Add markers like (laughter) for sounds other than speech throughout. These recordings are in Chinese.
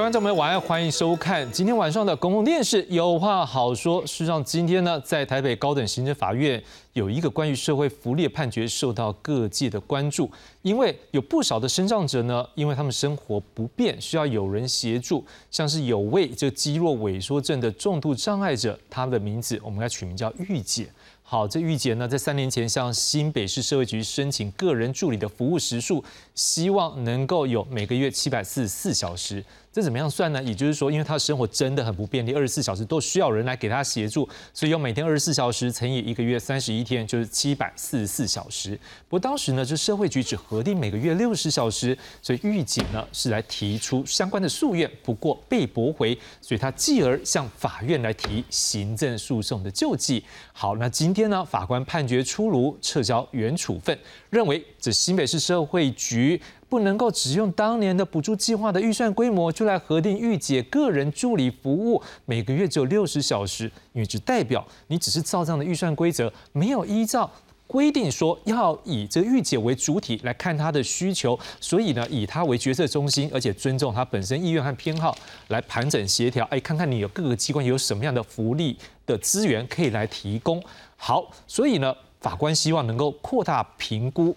观众朋友，晚安，欢迎收看今天晚上的公共电视。有话好说。事实上，今天呢，在台北高等行政法院有一个关于社会福利的判决，受到各界的关注。因为有不少的身障者呢，因为他们生活不便，需要有人协助。像是有位这肌肉萎缩症的重度障碍者，他的名字我们来取名叫玉姐。好，这玉姐呢，在三年前向新北市社会局申请个人助理的服务时数，希望能够有每个月七百四十四小时。这怎么样算呢？也就是说，因为他的生活真的很不便利，二十四小时都需要人来给他协助，所以用每天二十四小时乘以一个月三十一天，就是七百四十四小时。不过当时呢，这社会局只核定每个月六十小时，所以狱警呢是来提出相关的诉愿，不过被驳回，所以他继而向法院来提行政诉讼的救济。好，那今天呢，法官判决出炉，撤销原处分，认为这新北市社会局。不能够只用当年的补助计划的预算规模就来核定御姐个人助理服务每个月只有六十小时，因为只代表你只是照这样的预算规则，没有依照规定说要以这个御姐为主体来看她的需求，所以呢以她为决策中心，而且尊重她本身意愿和偏好来盘整协调，哎，看看你有各个机关有什么样的福利的资源可以来提供。好，所以呢法官希望能够扩大评估。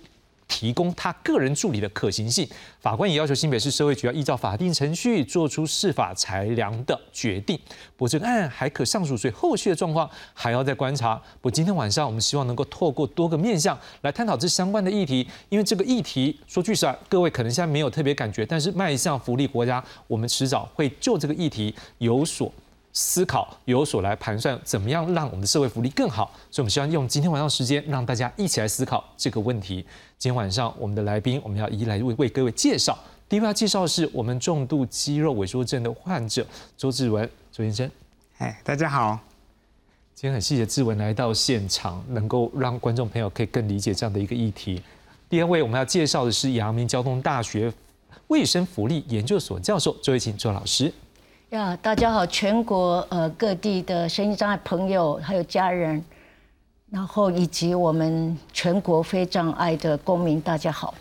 提供他个人助理的可行性，法官也要求新北市社会局要依照法定程序做出适法裁量的决定。不过这个案还可上诉，所以后续的状况还要再观察。不过今天晚上我们希望能够透过多个面向来探讨这相关的议题，因为这个议题说句实话，各位可能现在没有特别感觉，但是迈向福利国家，我们迟早会就这个议题有所。思考有所来盘算，怎么样让我们的社会福利更好？所以，我们希望用今天晚上时间，让大家一起来思考这个问题。今天晚上，我们的来宾，我们要一来为为各位介绍。第一位要介绍的是我们重度肌肉萎缩症的患者周志文周先生。哎，大家好。今天很谢谢志文来到现场，能够让观众朋友可以更理解这样的一个议题。第二位我们要介绍的是阳明交通大学卫生福利研究所教授周慧琴周老师。呀，大家好，全国呃各地的身心障碍朋友还有家人，然后以及我们全国非障碍的公民，大家好。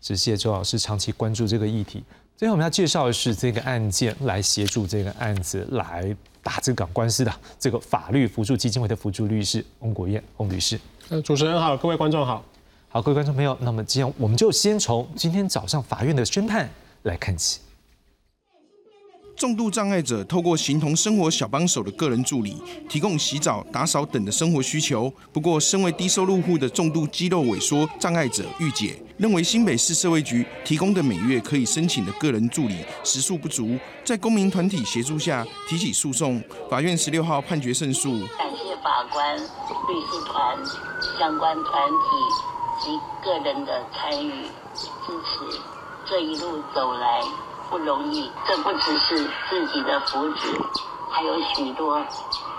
谢谢周老师长期关注这个议题。最后我们要介绍的是这个案件来协助这个案子来打这个官司的这个法律辅助基金会的辅助律师翁国燕翁律师。呃，主持人好，各位观众好，好，各位观众朋友，那么今天我们就先从今天早上法院的宣判来看起。重度障碍者透过形同生活小帮手的个人助理，提供洗澡、打扫等的生活需求。不过，身为低收入户的重度肌肉萎缩障碍者玉姐，认为新北市社会局提供的每月可以申请的个人助理时数不足，在公民团体协助下提起诉讼。法院十六号判决胜诉。感谢法官、律师团、相关团体及个人的参与支持，这一路走来。不容易，这不只是自己的福祉，还有许多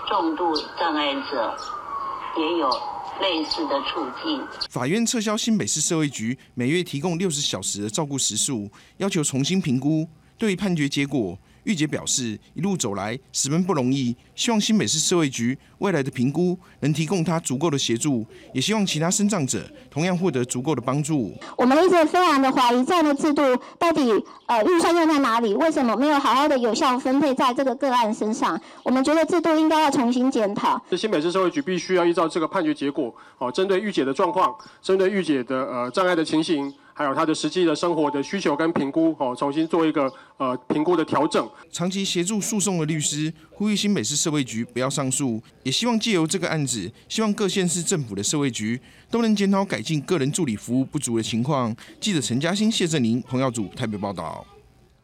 重度障碍者也有类似的处境。法院撤销新北市社会局每月提供六十小时的照顾时数，要求重新评估。对于判决结果。玉姐表示，一路走来十分不容易，希望新北市社会局未来的评估能提供她足够的协助，也希望其他生障者同样获得足够的帮助。我们一直非常的怀疑这样的制度到底呃预算用在哪里？为什么没有好好的有效分配在这个个案身上？我们觉得制度应该要重新检讨。这新北市社会局必须要依照这个判决结果，哦，针对玉姐的状况，针对玉姐的呃障碍的情形。还有他的实际的生活的需求跟评估，哦，重新做一个呃评估的调整。长期协助诉讼的律师呼吁新北市社会局不要上诉，也希望借由这个案子，希望各县市政府的社会局都能检讨改进个人助理服务不足的情况。记者陈嘉欣、谢振宁、彭耀祖台北报道。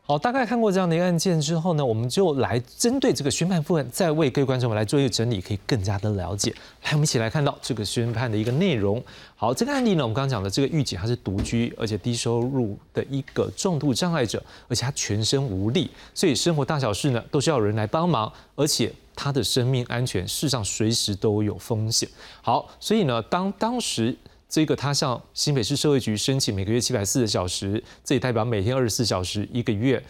好，大概看过这样的一个案件之后呢，我们就来针对这个宣判部分，再为各位观众们来做一个整理，可以更加的了解。来，我们一起来看到这个宣判的一个内容。好，这个案例呢，我们刚刚讲的这个狱警他是独居而且低收入的一个重度障碍者，而且他全身无力，所以生活大小事呢都需要人来帮忙，而且他的生命安全事实上随时都有风险。好，所以呢，当当时。这个他向新北市社会局申请每个月七百四十小时，这也代表每天二十四小时，一个月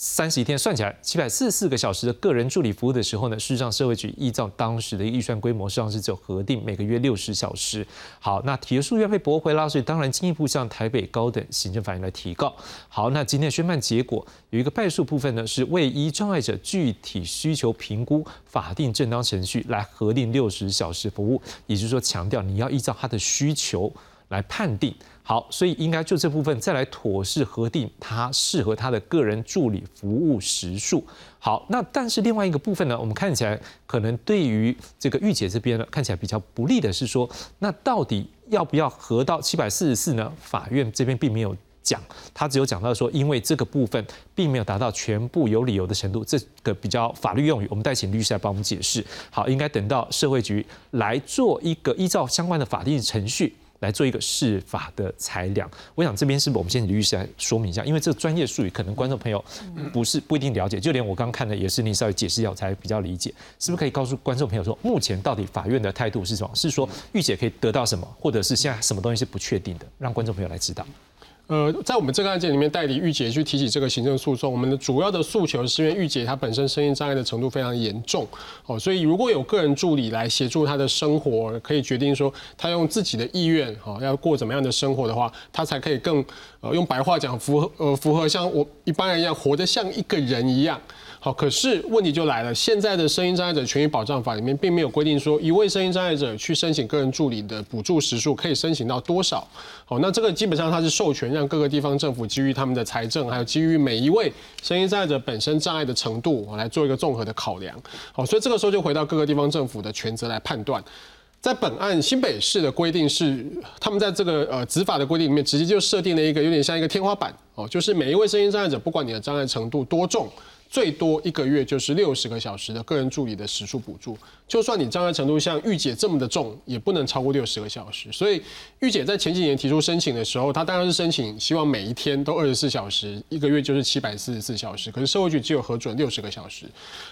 三十一天算起来，七百四十四个小时的个人助理服务的时候呢，事实上社会局依照当时的预算规模，实际上是只有核定每个月六十小时。好，那提的数要被驳回啦，所以当然进一步向台北高等行政法院来提告。好，那今天的宣判结果有一个败诉部分呢，是未依障碍者具体需求评估法定正当程序来核定六十小时服务，也就是说强调你要依照他的需求。来判定好，所以应该就这部分再来妥适核定他适合他的个人助理服务时数。好，那但是另外一个部分呢，我们看起来可能对于这个御姐这边呢，看起来比较不利的是说，那到底要不要核到七百四十四呢？法院这边并没有讲，他只有讲到说，因为这个部分并没有达到全部有理由的程度，这个比较法律用语，我们再请律师来帮我们解释。好，应该等到社会局来做一个依照相关的法定程序。来做一个释法的裁量，我想这边是不是我们先请律师来说明一下，因为这个专业术语可能观众朋友不是不一定了解，就连我刚刚看的也是你稍微解释一下我才比较理解，是不是可以告诉观众朋友说，目前到底法院的态度是什么？是说御姐可以得到什么，或者是现在什么东西是不确定的，让观众朋友来知道。呃，在我们这个案件里面，代理御姐去提起这个行政诉讼，我们的主要的诉求是因为御姐她本身声音障碍的程度非常严重，哦，所以如果有个人助理来协助她的生活，可以决定说她用自己的意愿，哈，要过怎么样的生活的话，她才可以更，呃，用白话讲，符合，呃，符合像我一般人一样，活得像一个人一样。好，可是问题就来了，现在的声音障碍者权益保障法里面并没有规定说，一位声音障碍者去申请个人助理的补助时数可以申请到多少。好，那这个基本上它是授权让各个地方政府基于他们的财政，还有基于每一位声音障碍者本身障碍的程度，来做一个综合的考量。好，所以这个时候就回到各个地方政府的权责来判断。在本案新北市的规定是，他们在这个呃执法的规定里面，直接就设定了一个有点像一个天花板哦，就是每一位声音障碍者，不管你的障碍程度多重。最多一个月就是六十个小时的个人助理的时数补助，就算你障碍程度像御姐这么的重，也不能超过六十个小时。所以御姐在前几年提出申请的时候，她当然是申请希望每一天都二十四小时，一个月就是七百四十四小时。可是社会局只有核准六十个小时。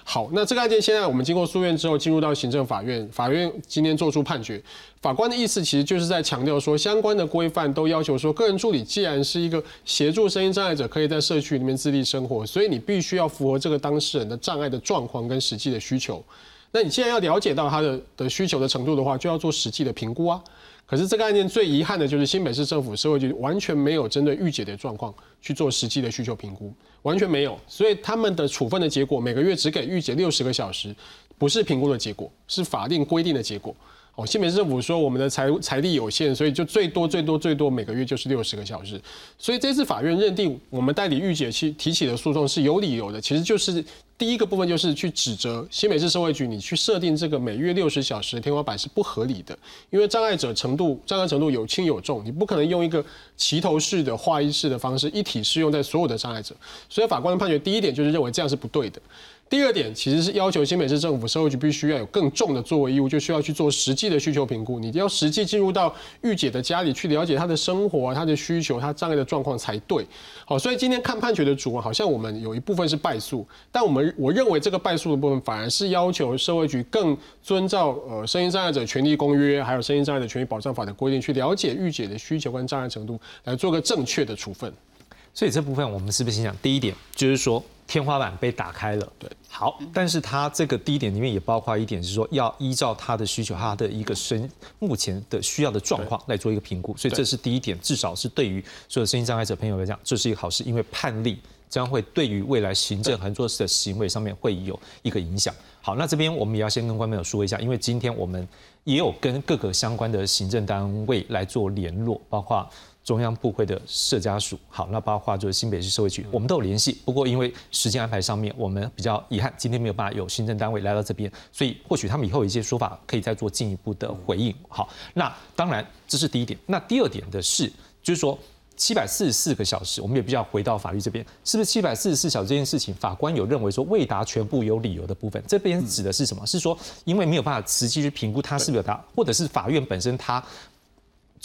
好，那这个案件现在我们经过诉愿之后，进入到行政法院，法院今天做出判决。法官的意思其实就是在强调说，相关的规范都要求说，个人助理既然是一个协助声音障碍者可以在社区里面自立生活，所以你必须要符合这个当事人的障碍的状况跟实际的需求。那你既然要了解到他的的需求的程度的话，就要做实际的评估啊。可是这个案件最遗憾的就是新北市政府社会局完全没有针对御姐的状况去做实际的需求评估，完全没有。所以他们的处分的结果每个月只给御姐六十个小时，不是评估的结果，是法定规定的结果。哦，新北市政府说我们的财财力有限，所以就最多最多最多每个月就是六十个小时。所以这次法院认定我们代理御姐去提起的诉讼是有理由的，其实就是第一个部分就是去指责新北市社会局，你去设定这个每月六十小时的天花板是不合理的，因为障碍者程度障碍程度有轻有重，你不可能用一个齐头式的划一式的方式一体适用在所有的障碍者。所以法官的判决第一点就是认为这样是不对的。第二点其实是要求新北市政府社会局必须要有更重的作为义务，就需要去做实际的需求评估。你要实际进入到御姐的家里去了解她的生活、她的需求、她障碍的状况才对。好，所以今天看判决的主文，好像我们有一部分是败诉，但我们我认为这个败诉的部分反而是要求社会局更遵照呃声音障碍者权利公约，还有声音障碍者权益保障法的规定，去了解御姐的需求跟障碍程度，来做个正确的处分。所以这部分我们是不是先讲第一点，就是说。天花板被打开了，对，好，但是它这个第一点里面也包括一点，是说要依照他的需求，他的一个身目前的需要的状况来做一个评估，所以这是第一点，至少是对于所有身心障碍者朋友来讲，这是一个好事，因为判例将会对于未来行政和做事的行为上面会有一个影响。好，那这边我们也要先跟观众朋友说一下，因为今天我们也有跟各个相关的行政单位来做联络，包括。中央部会的社家属，好，那包括就是新北市社会局，我们都有联系。不过因为时间安排上面，我们比较遗憾，今天没有办法有行政单位来到这边，所以或许他们以后有一些说法，可以再做进一步的回应。好，那当然这是第一点。那第二点的是，就是说七百四十四个小时，我们也必须要回到法律这边，是不是七百四十四小时这件事情，法官有认为说未达全部有理由的部分，这边指的是什么？是说因为没有办法实际去评估他是不是有达，或者是法院本身他。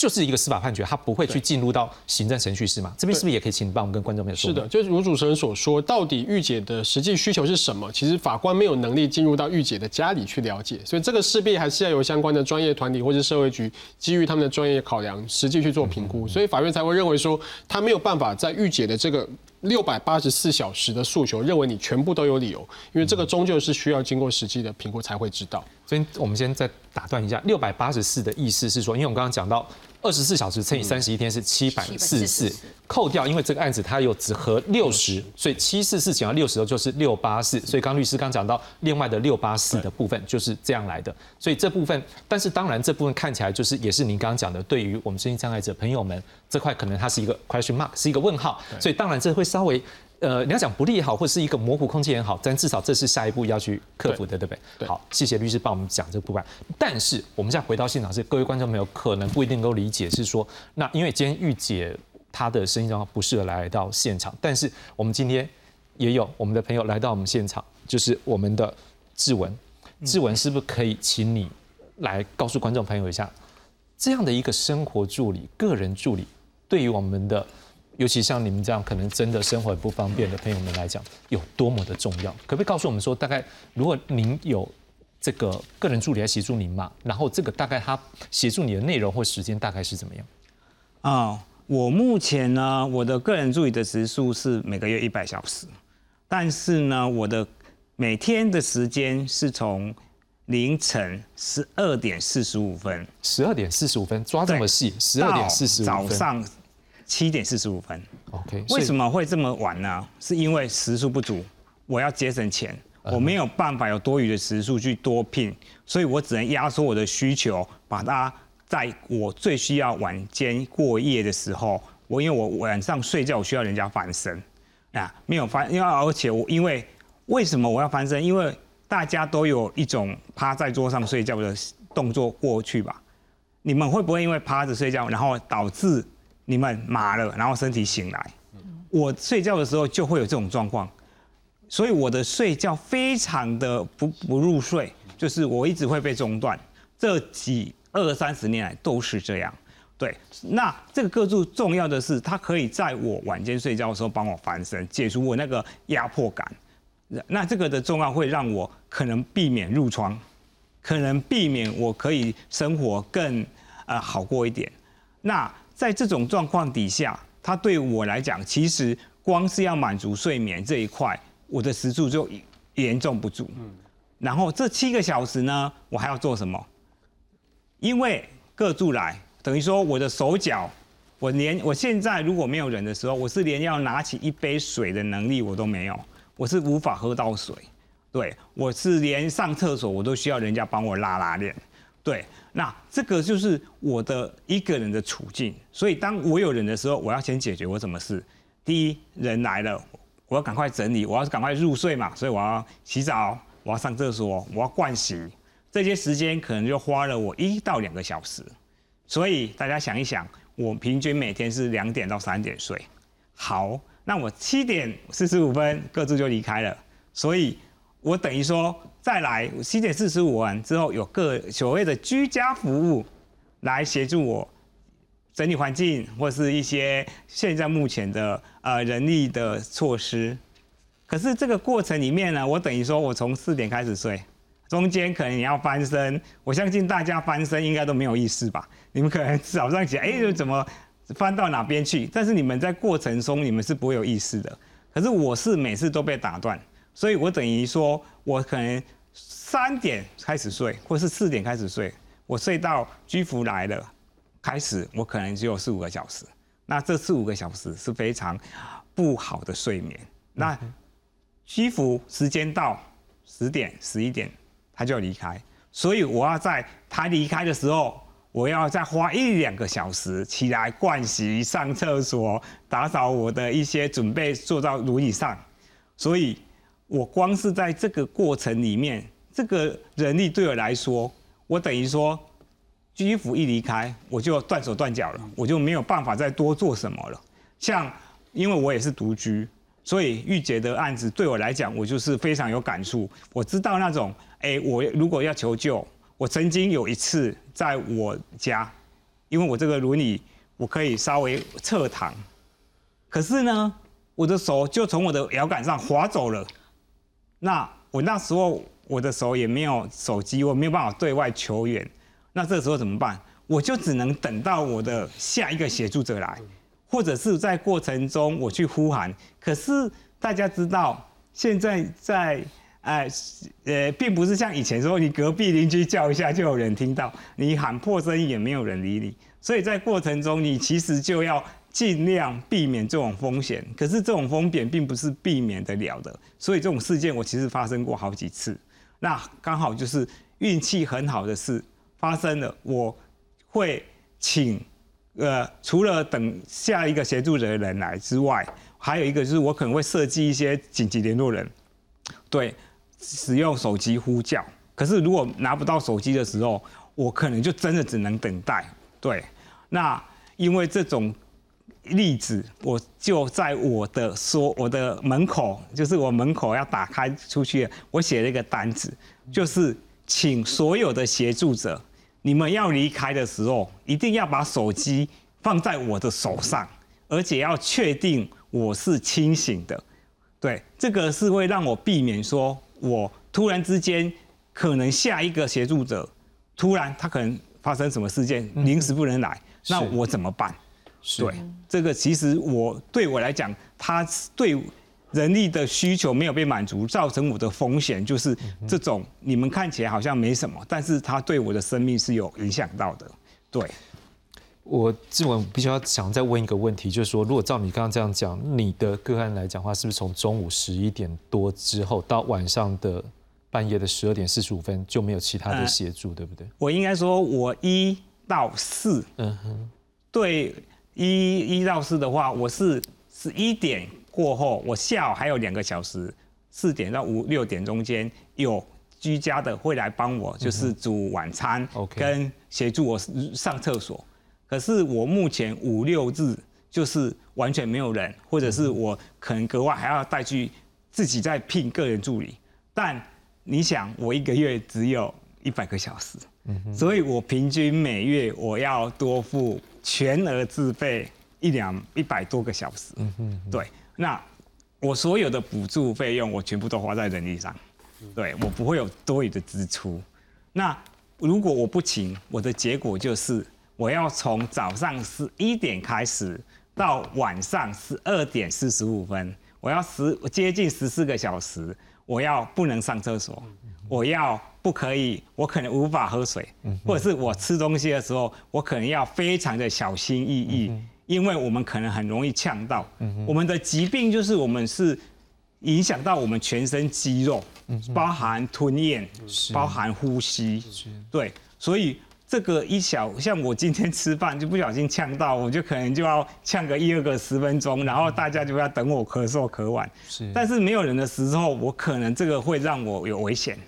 就是一个司法判决，他不会去进入到行政程序是吗？这边是不是也可以请你帮我们跟观众朋友说？是的，就是如主持人所说，到底御姐的实际需求是什么？其实法官没有能力进入到御姐的家里去了解，所以这个势必还是要由相关的专业团体或是社会局基于他们的专业考量，实际去做评估。所以法院才会认为说，他没有办法在御姐的这个六百八十四小时的诉求，认为你全部都有理由，因为这个终究是需要经过实际的评估才会知道。所以我们先再打断一下，六百八十四的意思是说，因为我们刚刚讲到二十四小时乘以三十一天是七百四十四，扣掉，因为这个案子它有只合六十，所以七四四减到六十的就是六八四，所以刚律师刚讲到另外的六八四的部分就是这样来的，所以这部分，但是当然这部分看起来就是也是您刚刚讲的，对于我们身心障碍者朋友们这块可能它是一个 question mark，是一个问号，所以当然这会稍微。呃，你要讲不利也好，或是一个模糊空间也好，但至少这是下一步要去克服的，对不对？好，谢谢律师帮我们讲这个部分。但是我们现在回到现场，是各位观众朋友可能不一定能够理解，是说，那因为今天玉姐她的声音状况不适合来到现场，但是我们今天也有我们的朋友来到我们现场，就是我们的志文，志文是不是可以请你来告诉观众朋友一下，这样的一个生活助理、个人助理，对于我们的。尤其像你们这样可能真的生活不方便的朋友们来讲，有多么的重要？可不可以告诉我们说，大概如果您有这个个人助理来协助您嘛，然后这个大概他协助你的内容或时间大概是怎么样？啊，我目前呢，我的个人助理的时数是每个月一百小时，但是呢，我的每天的时间是从凌晨十二点四十五分，十二点四十五分抓这么细，十二点四十五分早上。七点四十五分，OK。为什么会这么晚呢？是因为时数不足，我要节省钱，我没有办法有多余的时数去多聘，所以我只能压缩我的需求，把它在我最需要晚间过夜的时候，我因为我晚上睡觉我需要人家翻身啊，没有翻，因为而且我因为为什么我要翻身？因为大家都有一种趴在桌上睡觉的动作过去吧，你们会不会因为趴着睡觉，然后导致？你们麻了，然后身体醒来，我睡觉的时候就会有这种状况，所以我的睡觉非常的不不入睡，就是我一直会被中断，这几二三十年来都是这样。对，那这个个柱重要的是，它可以在我晚间睡觉的时候帮我翻身，解除我那个压迫感。那这个的重要会让我可能避免褥疮，可能避免我可以生活更呃好过一点。那在这种状况底下，它对我来讲，其实光是要满足睡眠这一块，我的时速就严重不足。嗯，然后这七个小时呢，我还要做什么？因为各住来，等于说我的手脚，我连我现在如果没有人的时候，我是连要拿起一杯水的能力我都没有，我是无法喝到水。对，我是连上厕所我都需要人家帮我拉拉链。对。那这个就是我的一个人的处境，所以当我有人的时候，我要先解决我什么事。第一，人来了，我要赶快整理，我要赶快入睡嘛，所以我要洗澡，我要上厕所，我要盥洗，这些时间可能就花了我一到两个小时。所以大家想一想，我平均每天是两点到三点睡。好，那我七点四十五分各自就离开了，所以我等于说。再来七点四十五完之后，有个所谓的居家服务来协助我整理环境，或是一些现在目前的呃人力的措施。可是这个过程里面呢，我等于说我从四点开始睡，中间可能你要翻身，我相信大家翻身应该都没有意识吧？你们可能早上起来，哎，怎么翻到哪边去？但是你们在过程中你们是不会有意识的。可是我是每次都被打断。所以我等于说，我可能三点开始睡，或是四点开始睡，我睡到居服来了，开始我可能只有四五个小时。那这四五个小时是非常不好的睡眠。那居服时间到十点、十一点，他就要离开，所以我要在他离开的时候，我要再花一两个小时起来盥洗、上厕所、打扫我的一些准备，坐到轮椅上，所以。我光是在这个过程里面，这个人力对我来说，我等于说，居服一离开，我就断手断脚了，我就没有办法再多做什么了。像，因为我也是独居，所以玉洁的案子对我来讲，我就是非常有感触。我知道那种，哎，我如果要求救，我曾经有一次在我家，因为我这个轮椅我可以稍微侧躺，可是呢，我的手就从我的摇杆上滑走了。那我那时候我的手也没有手机，我没有办法对外求援。那这时候怎么办？我就只能等到我的下一个协助者来，或者是在过程中我去呼喊，可是大家知道，现在在哎呃，并不是像以前说你隔壁邻居叫一下就有人听到，你喊破声也没有人理你，所以在过程中你其实就要尽量避免这种风险。可是这种风险并不是避免得了的，所以这种事件我其实发生过好几次。那刚好就是运气很好的事发生了，我会请。呃，除了等下一个协助的人来之外，还有一个就是我可能会设计一些紧急联络人，对，使用手机呼叫。可是如果拿不到手机的时候，我可能就真的只能等待。对，那因为这种例子，我就在我的说我的门口，就是我门口要打开出去，我写了一个单子，就是请所有的协助者。你们要离开的时候，一定要把手机放在我的手上，而且要确定我是清醒的。对，这个是会让我避免说，我突然之间可能下一个协助者突然他可能发生什么事件，临时不能来，那我怎么办？对，这个其实我对我来讲，他对。人力的需求没有被满足，造成我的风险就是这种。你们看起来好像没什么，但是它对我的生命是有影响到的。对，我志文必须要想再问一个问题，就是说，如果照你刚刚这样讲，你的个案来讲话，是不是从中午十一点多之后到晚上的半夜的十二点四十五分就没有其他的协助，对不对？我应该说，我一到四，嗯哼，对，一一到四的话，我是十一点。过后，我下午还有两个小时，四点到五六点中间有居家的会来帮我，就是煮晚餐，跟协助我上厕所。可是我目前五六日就是完全没有人，或者是我可能格外还要带去自己在聘个人助理。但你想，我一个月只有一百个小时，所以我平均每月我要多付全额自费一两一百多个小时。对。那我所有的补助费用，我全部都花在人力上，对我不会有多余的支出。那如果我不请，我的结果就是我要从早上十一点开始到晚上十二点四十五分，我要十接近十四个小时，我要不能上厕所，我要不可以，我可能无法喝水，或者是我吃东西的时候，我可能要非常的小心翼翼。因为我们可能很容易呛到，我们的疾病就是我们是影响到我们全身肌肉，包含吞咽，包含呼吸，对，所以这个一小像我今天吃饭就不小心呛到，我就可能就要呛个一二个十分钟，然后大家就要等我咳嗽咳完，是，但是没有人的时候，我可能这个会让我有危险，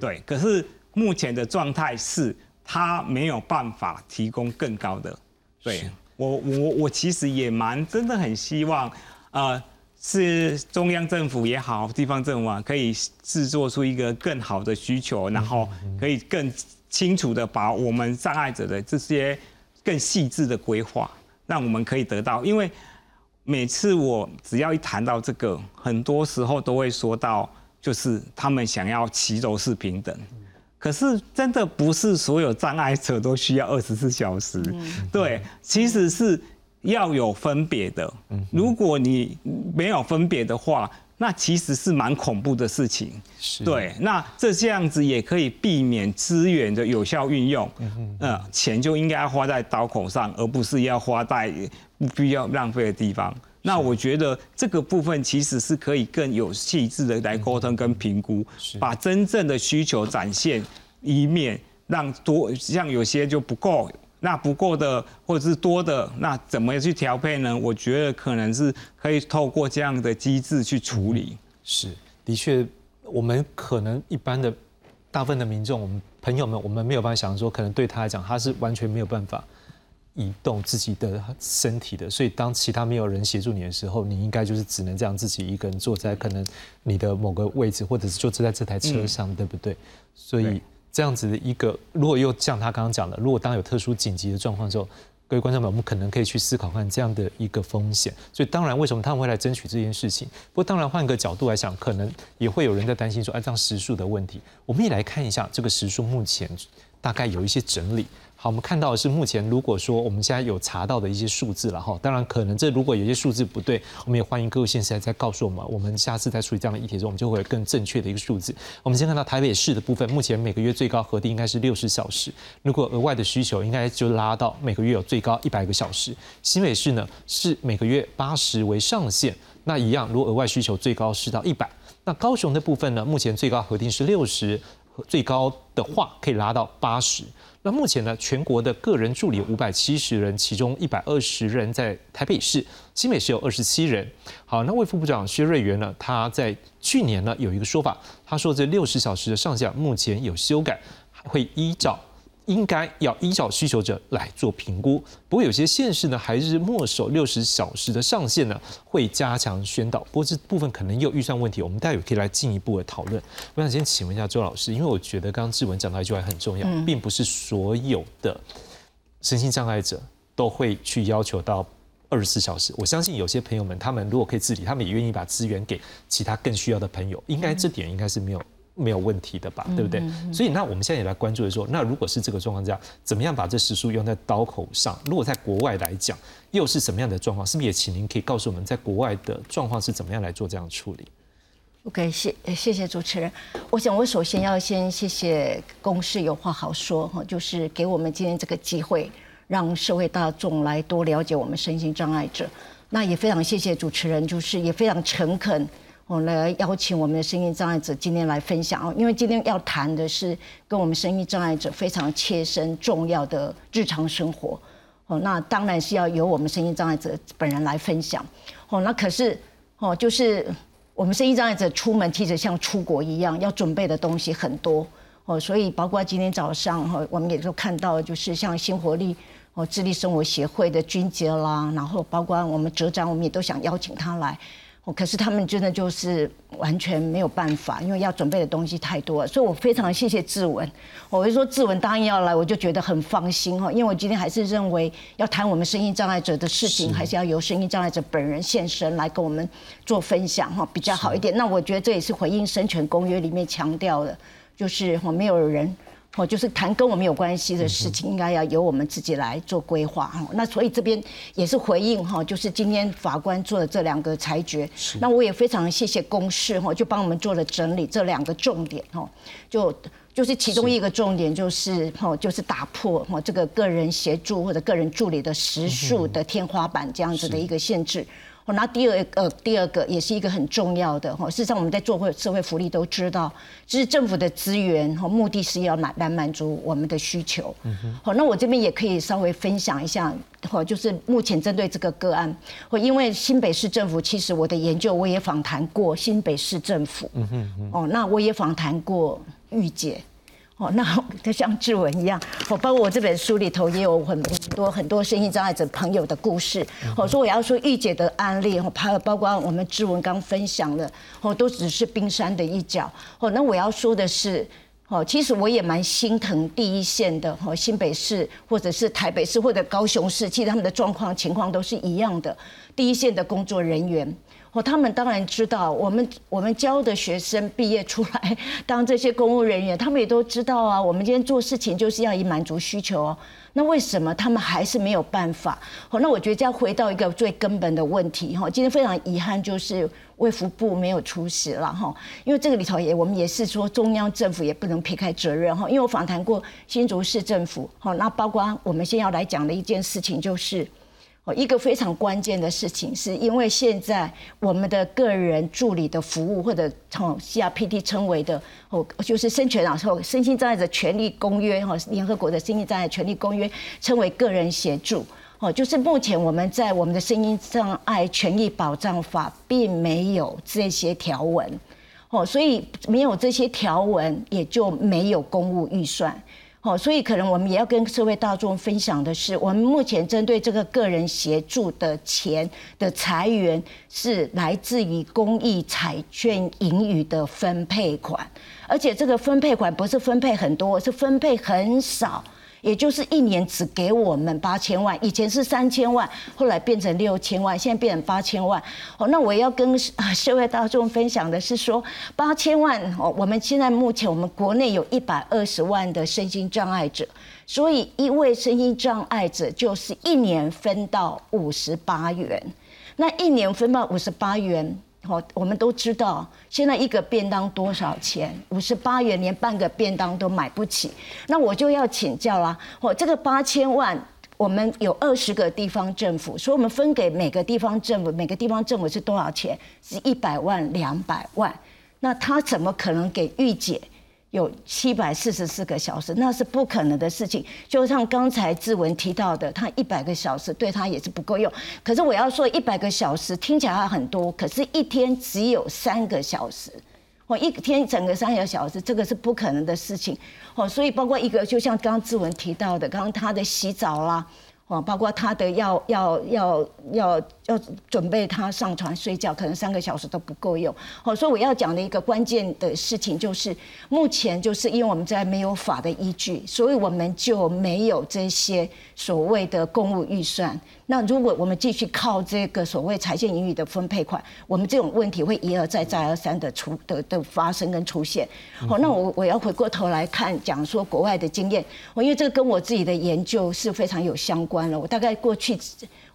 对，可是目前的状态是他没有办法提供更高的，对。我我我其实也蛮真的很希望，呃，是中央政府也好，地方政府啊，可以制作出一个更好的需求，然后可以更清楚的把我们障碍者的这些更细致的规划，让我们可以得到。因为每次我只要一谈到这个，很多时候都会说到，就是他们想要齐头式平等。可是真的不是所有障碍者都需要二十四小时，对，其实是要有分别的。如果你没有分别的话，那其实是蛮恐怖的事情。对，那这这样子也可以避免资源的有效运用。嗯，钱就应该花在刀口上，而不是要花在不必要浪费的地方。那我觉得这个部分其实是可以更有细致的来沟通跟评估，把真正的需求展现一面，让多像有些就不够，那不够的或者是多的，那怎么去调配呢？我觉得可能是可以透过这样的机制去处理。是，的确，我们可能一般的大部分的民众，我们朋友们，我们没有办法想说，可能对他来讲，他是完全没有办法。移动自己的身体的，所以当其他没有人协助你的时候，你应该就是只能这样自己一个人坐在可能你的某个位置，或者是就坐在这台车上，对不对？所以这样子的一个，如果又像他刚刚讲的，如果当有特殊紧急的状况的时候，各位观众们，我们可能可以去思考看这样的一个风险。所以当然，为什么他们会来争取这件事情？不过当然，换个角度来想，可能也会有人在担心说，哎，这样时速的问题。我们也来看一下这个时速目前大概有一些整理。好，我们看到的是目前如果说我们现在有查到的一些数字了哈，当然可能这如果有些数字不对，我们也欢迎各位现在再告诉我们，我们下次在处理这样的议题的时候，我们就会有更正确的一个数字。我们先看到台北市的部分，目前每个月最高核定应该是六十小时，如果额外的需求应该就拉到每个月有最高一百个小时。新北市呢是每个月八十为上限，那一样如果额外需求最高是到一百。那高雄的部分呢，目前最高核定是六十，最高的话可以拉到八十。那目前呢，全国的个人助理五百七十人，其中一百二十人在台北市，新北市有二十七人。好，那卫副部长薛瑞元呢，他在去年呢有一个说法，他说这六十小时的上下目前有修改，会依照。应该要依照需求者来做评估。不过有些县市呢，还是默守六十小时的上限呢，会加强宣导。不过这部分可能有预算问题，我们待会可以来进一步的讨论。我想先请问一下周老师，因为我觉得刚刚志文讲到一句话很重要，并不是所有的身心障碍者都会去要求到二十四小时。我相信有些朋友们，他们如果可以自理，他们也愿意把资源给其他更需要的朋友。应该这点应该是没有。没有问题的吧，对不对？所以那我们现在也来关注的说，那如果是这个状况下，怎么样把这时数用在刀口上？如果在国外来讲，又是什么样的状况？是不是也请您可以告诉我们，在国外的状况是怎么样来做这样处理？OK，谢谢谢主持人。我想我首先要先谢谢公司有话好说哈，就是给我们今天这个机会，让社会大众来多了解我们身心障碍者。那也非常谢谢主持人，就是也非常诚恳。我来邀请我们的声音障碍者今天来分享哦，因为今天要谈的是跟我们声音障碍者非常切身重要的日常生活哦，那当然是要由我们声音障碍者本人来分享哦。那可是哦，就是我们声音障碍者出门其实像出国一样，要准备的东西很多哦，所以包括今天早上哈，我们也都看到，就是像新活力哦，智力生活协会的君杰啦，然后包括我们哲长，我们也都想邀请他来。可是他们真的就是完全没有办法，因为要准备的东西太多了，所以我非常谢谢志文。我就说志文答应要来，我就觉得很放心哈，因为我今天还是认为要谈我们声音障碍者的事情，还是要由声音障碍者本人现身来跟我们做分享哈，比较好一点。那我觉得这也是回应《生权公约》里面强调的，就是我没有人。哦，就是谈跟我们有关系的事情，应该要由我们自己来做规划哈。那所以这边也是回应哈，就是今天法官做的这两个裁决，那我也非常谢谢公事哈，就帮我们做了整理这两个重点哈，就就是其中一个重点就是哈，就是打破哈这个个人协助或者个人助理的时数的天花板这样子的一个限制。那第二个，第二个也是一个很重要的哈。事实上，我们在做会社会福利都知道，就是政府的资源和目的是要满来满足我们的需求。好，那我这边也可以稍微分享一下，哈，就是目前针对这个个案，或因为新北市政府，其实我的研究我也访谈过新北市政府。嗯哼。哦，那我也访谈过玉姐。哦，那就像志文一样，我包括我这本书里头也有很多很多身心障碍者朋友的故事。我说我要说玉姐的案例，还有包括我们志文刚分享的，哦，都只是冰山的一角。哦，那我要说的是，哦，其实我也蛮心疼第一线的，哦，新北市或者是台北市或者高雄市，其实他们的状况情况都是一样的，第一线的工作人员。他们当然知道，我们我们教的学生毕业出来 (laughs) 当这些公务人员，他们也都知道啊。我们今天做事情就是要以满足需求哦。那为什么他们还是没有办法？哦，那我觉得要回到一个最根本的问题哈。今天非常遗憾，就是卫福部没有出席了哈。因为这个里头也我们也是说，中央政府也不能撇开责任哈。因为我访谈过新竹市政府，哈，那包括我们先要来讲的一件事情就是。一个非常关键的事情，是因为现在我们的个人助理的服务，或者从 CRPD 称为的哦，就是生权然后身心障碍者权利公约哈，联合国的身心障碍权利公约称为个人协助哦，就是目前我们在我们的身心障碍权益保障法并没有这些条文哦，所以没有这些条文，也就没有公务预算。好，所以可能我们也要跟社会大众分享的是，我们目前针对这个个人协助的钱的裁员是来自于公益彩券盈余的分配款，而且这个分配款不是分配很多，是分配很少。也就是一年只给我们八千万，以前是三千万，后来变成六千万，现在变成八千万。哦，那我要跟社会大众分享的是说，八千万哦，我们现在目前我们国内有一百二十万的身心障碍者，所以一位身心障碍者就是一年分到五十八元。那一年分到五十八元，好，我们都知道现在一个便当多少钱？五十八元连半个便当都买不起。那我就要请教啦，哦，这个八千万，我们有二十个地方政府，所以我们分给每个地方政府，每个地方政府是多少钱？是一百万、两百万。那他怎么可能给玉姐？有七百四十四个小时，那是不可能的事情。就像刚才志文提到的，他一百个小时对他也是不够用。可是我要说，一百个小时听起来很多，可是一天只有三个小时，我一天整个三个小时，这个是不可能的事情。哦，所以包括一个，就像刚刚志文提到的，刚刚他的洗澡啦。哦，包括他的要要要要要准备他上床睡觉，可能三个小时都不够用。好，所以我要讲的一个关键的事情就是，目前就是因为我们在没有法的依据，所以我们就没有这些所谓的公务预算。那如果我们继续靠这个所谓财政盈余的分配款，我们这种问题会一而再再而三的出的的发生跟出现。好，那我我要回过头来看讲说国外的经验，我因为这个跟我自己的研究是非常有相关了。我大概过去。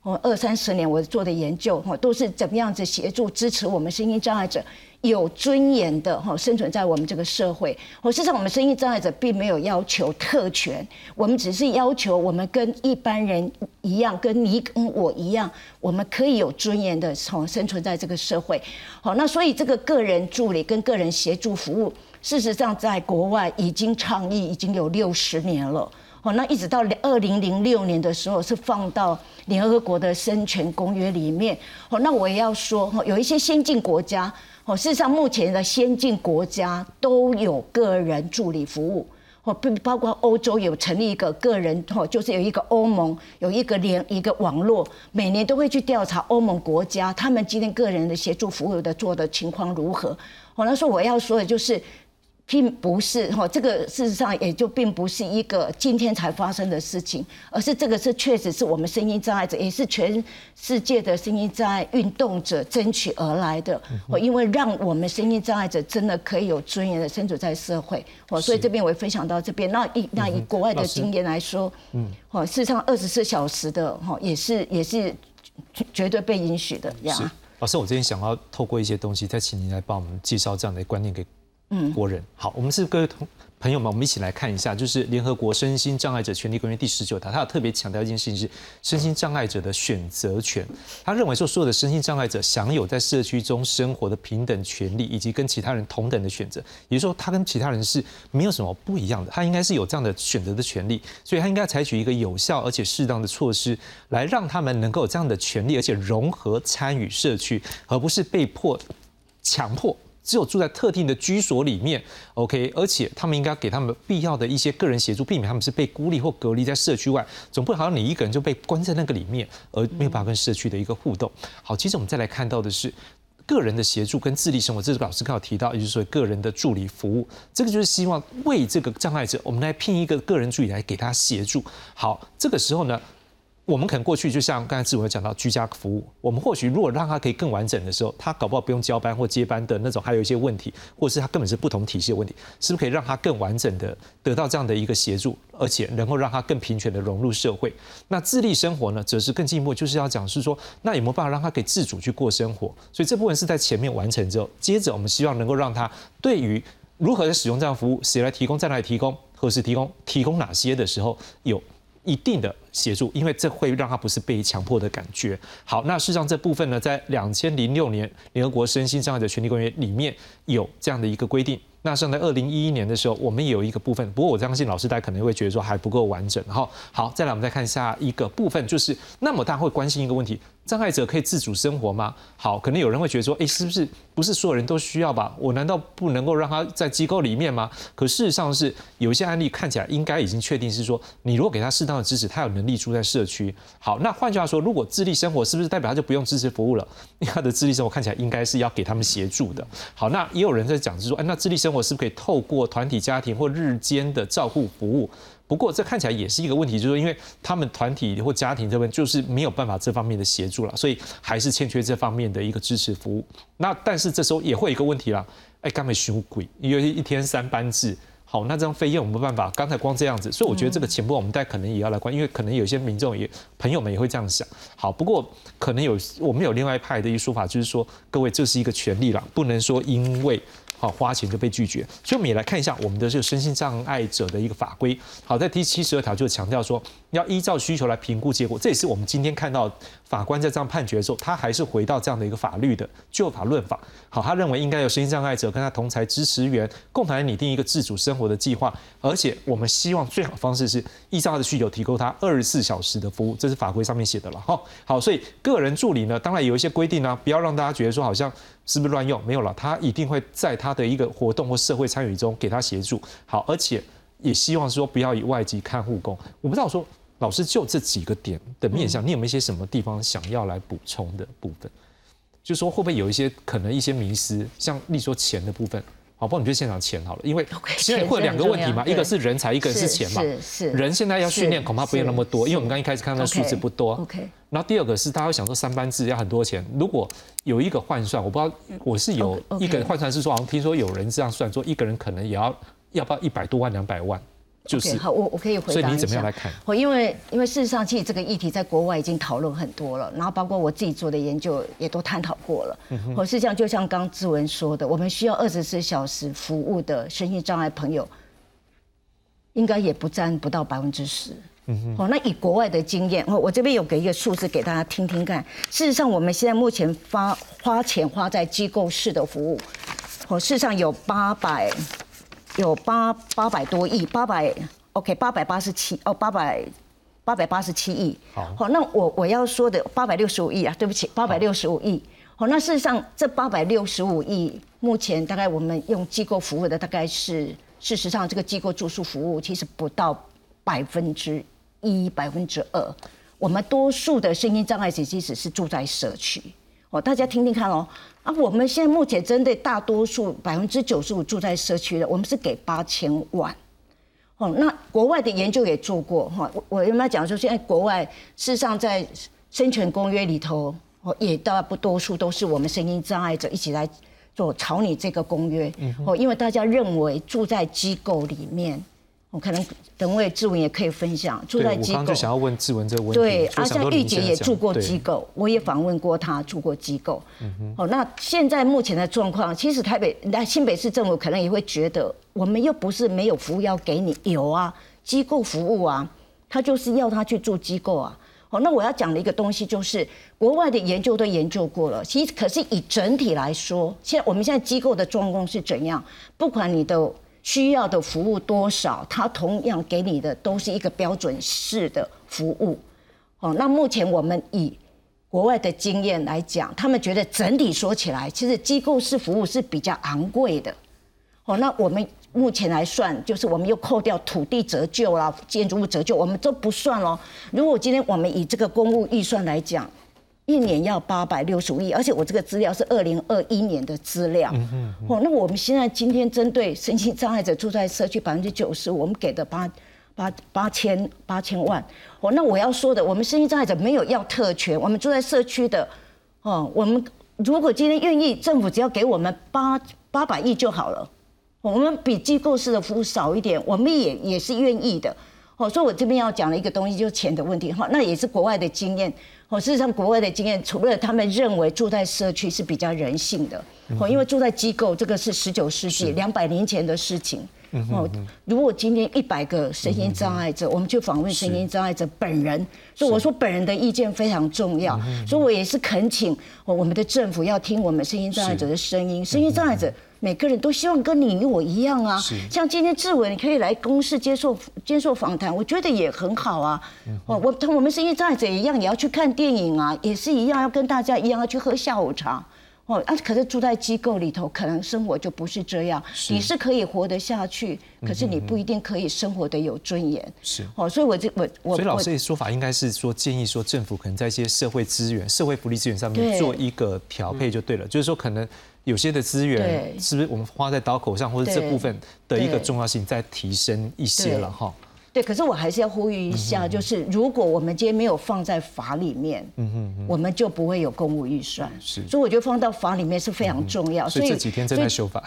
我二三十年我做的研究，哈，都是怎么样子协助支持我们声音障碍者有尊严的哈生存在我们这个社会。我事实上，我们声音障碍者并没有要求特权，我们只是要求我们跟一般人一样，跟你跟我一样，我们可以有尊严的从生存在这个社会。好，那所以这个个人助理跟个人协助服务，事实上在国外已经倡议已经有六十年了。哦，那一直到二零零六年的时候是放到联合国的生权公约里面。哦，那我也要说，哈，有一些先进国家，哦，事实上目前的先进国家都有个人助理服务。哦，不包括欧洲有成立一个个人，哦，就是有一个欧盟有一个联一个网络，每年都会去调查欧盟国家他们今天个人的协助服务的做的情况如何。哦，那说我要说的就是。并不是哈，这个事实上也就并不是一个今天才发生的事情，而是这个是确实是我们声音障碍者，也是全世界的声音障碍运动者争取而来的。我因为让我们声音障碍者真的可以有尊严的生存在社会，我所以这边我也分享到这边。那以那以国外的经验来说，嗯，哦，事实上二十四小时的哈也是也是绝对被允许的呀。老师，我这边想要透过一些东西，再请您来帮我们介绍这样的观念给。国人好，我们是各位同朋友们，我们一起来看一下，就是联合国身心障碍者权利公约第十九条，它有特别强调一件事情是身心障碍者的选择权。他认为说，所有的身心障碍者享有在社区中生活的平等权利，以及跟其他人同等的选择。也就是说，他跟其他人是没有什么不一样的，他应该是有这样的选择的权利，所以他应该采取一个有效而且适当的措施，来让他们能够有这样的权利，而且融合参与社区，而不是被迫 (laughs) 强迫。只有住在特定的居所里面，OK，而且他们应该给他们必要的一些个人协助，避免他们是被孤立或隔离在社区外。总不能好像你一个人就被关在那个里面，而没有办法跟社区的一个互动。好，其实我们再来看到的是个人的协助跟自立生活，这是老师刚好提到，也就是说个人的助理服务，这个就是希望为这个障碍者，我们来聘一个个人助理来给他协助。好，这个时候呢。我们可能过去就像刚才志文讲到居家服务，我们或许如果让他可以更完整的时候，他搞不好不用交班或接班的那种，还有一些问题，或者是他根本是不同体系的问题，是不是可以让他更完整的得到这样的一个协助，而且能够让他更平权的融入社会？那自立生活呢，则是更进一步，就是要讲是说，那有没有办法让他可以自主去过生活？所以这部分是在前面完成之后，接着我们希望能够让他对于如何使用这样服务，谁来提供，在哪里提供，何时提供，提供哪些的时候有。一定的协助，因为这会让他不是被强迫的感觉。好，那事实上这部分呢，在两千零六年联合国身心障碍者权利公约里面有这样的一个规定。那像在二零一一年的时候，我们也有一个部分，不过我相信老师大家可能会觉得说还不够完整。哈，好，再来我们再看下一个部分，就是那么大家会关心一个问题。障碍者可以自主生活吗？好，可能有人会觉得说，哎，是不是不是所有人都需要吧？我难道不能够让他在机构里面吗？可事实上是有一些案例看起来应该已经确定是说，你如果给他适当的支持，他有能力住在社区。好，那换句话说，如果自立生活是不是代表他就不用支持服务了？他的自立生活看起来应该是要给他们协助的。好，那也有人在讲是说，哎，那自立生活是不是可以透过团体家庭或日间的照顾服务？不过这看起来也是一个问题，就是说，因为他们团体或家庭这边就是没有办法这方面的协助了，所以还是欠缺这方面的一个支持服务。那但是这时候也会有一个问题啦，哎，干嘛凶鬼？因为一天三班制。好，那这张飞燕我们没办法，刚才光这样子，所以我觉得这个前波我们大家可能也要来关，因为可能有些民众也朋友们也会这样想。好，不过可能有我们有另外一派的一说法，就是说各位这是一个权利了，不能说因为。好，花钱就被拒绝，所以我们也来看一下我们的这个身心障碍者的一个法规。好，在第七十二条就强调说，要依照需求来评估结果。这也是我们今天看到法官在这样判决的时候，他还是回到这样的一个法律的就法论法。好，他认为应该有身心障碍者跟他同才支持员共同来拟定一个自主生活的计划，而且我们希望最好的方式是依照他的需求提供他二十四小时的服务，这是法规上面写的了。哈，好，所以个人助理呢，当然有一些规定呢，不要让大家觉得说好像。是不是乱用？没有了，他一定会在他的一个活动或社会参与中给他协助。好，而且也希望说不要以外籍看护工。我不知道说老师就这几个点的面向，你有没有一些什么地方想要来补充的部分？就说会不会有一些可能一些迷失，像例如说钱的部分。好，不，你就现场钱好了，因为现在会有两个问题嘛，一个是人才，一个是钱嘛。是是。人现在要训练，恐怕不用那么多，因为我们刚一开始看到数字不多。OK。然后第二个是大家会想说三班制要很多钱，如果有一个换算，我不知道我是有一个换算是说，好像听说有人这样算，说一个人可能也要要不要一百多万两百万。就是好，我我可以回答一下。所以你怎么样来看？我因为因为事实上，其实这个议题在国外已经讨论很多了，然后包括我自己做的研究也都探讨过了。我是这样，就像刚志文说的，我们需要二十四小时服务的身心障碍朋友，应该也不占不到百分之十。嗯哦，那以国外的经验，我我这边有给一个数字给大家听听看。事实上，我们现在目前发花钱花在机构式的服务，哦，事实上有八百。有八八百多亿，八百 OK，八百八十七哦，八百八百八十七亿。好，那我我要说的八百六十五亿啊，对不起，八百六十五亿。好，那事实上这八百六十五亿，目前大概我们用机构服务的大概是，事实上这个机构住宿服务其实不到百分之一、百分之二。我们多数的声音障碍者其实是住在社区。哦，大家听听看哦。啊，我们现在目前针对大多数百分之九十五住在社区的，我们是给八千万。哦，那国外的研究也做过哈，我我有没有讲说，现在国外事实上在生存公约里头，哦，也大不多数都是我们声音障碍者一起来做草拟这个公约。哦，因为大家认为住在机构里面。我可能等位志文也可以分享住在机构。我刚就想要问志文这个问题。对，而且玉姐也住过机构，我也访问过她住过机构。嗯哦，那现在目前的状况，其实台北、那新北市政府可能也会觉得，我们又不是没有服务要给你，有啊，机构服务啊，他就是要他去住机构啊。哦，那我要讲的一个东西就是，国外的研究都研究过了，其实可是以整体来说，现在我们现在机构的状况是怎样？不管你的。需要的服务多少，他同样给你的都是一个标准式的服务。哦，那目前我们以国外的经验来讲，他们觉得整体说起来，其实机构式服务是比较昂贵的。哦，那我们目前来算，就是我们又扣掉土地折旧啦、建筑物折旧，我们都不算咯。如果今天我们以这个公务预算来讲，一年要八百六十五亿，而且我这个资料是二零二一年的资料。嗯嗯哦，那我们现在今天针对身心障碍者住在社区百分之九十，我们给的八八八千八千万。哦，那我要说的，我们身心障碍者没有要特权，我们住在社区的，哦，我们如果今天愿意，政府只要给我们八八百亿就好了。我们比机构式的服务少一点，我们也也是愿意的。哦，所以我这边要讲的一个东西就是钱的问题。哈，那也是国外的经验。哦，事实上，国外的经验，除了他们认为住在社区是比较人性的，哦，因为住在机构，这个是十九世纪两百年前的事情。哦，如果今天一百个身心障碍者，我们去访问身心障碍者本人，所以我说本人的意见非常重要。所以我也是恳请我们的政府要听我们身心障碍者的声音，身心障碍者。每个人都希望跟你我一样啊，像今天志伟，你可以来公示接受接受访谈，我觉得也很好啊。哦，我同我们声音障碍者一样，也要去看电影啊，也是一样要跟大家一样要去喝下午茶。哦，啊，可是住在机构里头，可能生活就不是这样。你是可以活得下去，可是你不一定可以生活的有尊严。是哦，所以我这我我所以老师的说法应该是说建议说政府可能在一些社会资源、社会福利资源上面做一个调配就对了，就是说可能。有些的资源是不是我们花在刀口上，或者这部分的一个重要性再提升一些了哈？对，可是我还是要呼吁一下，就是如果我们今天没有放在法里面，嗯哼我们就不会有公务预算。是所以我觉得放到法里面是非常重要。所以这几天正在修法。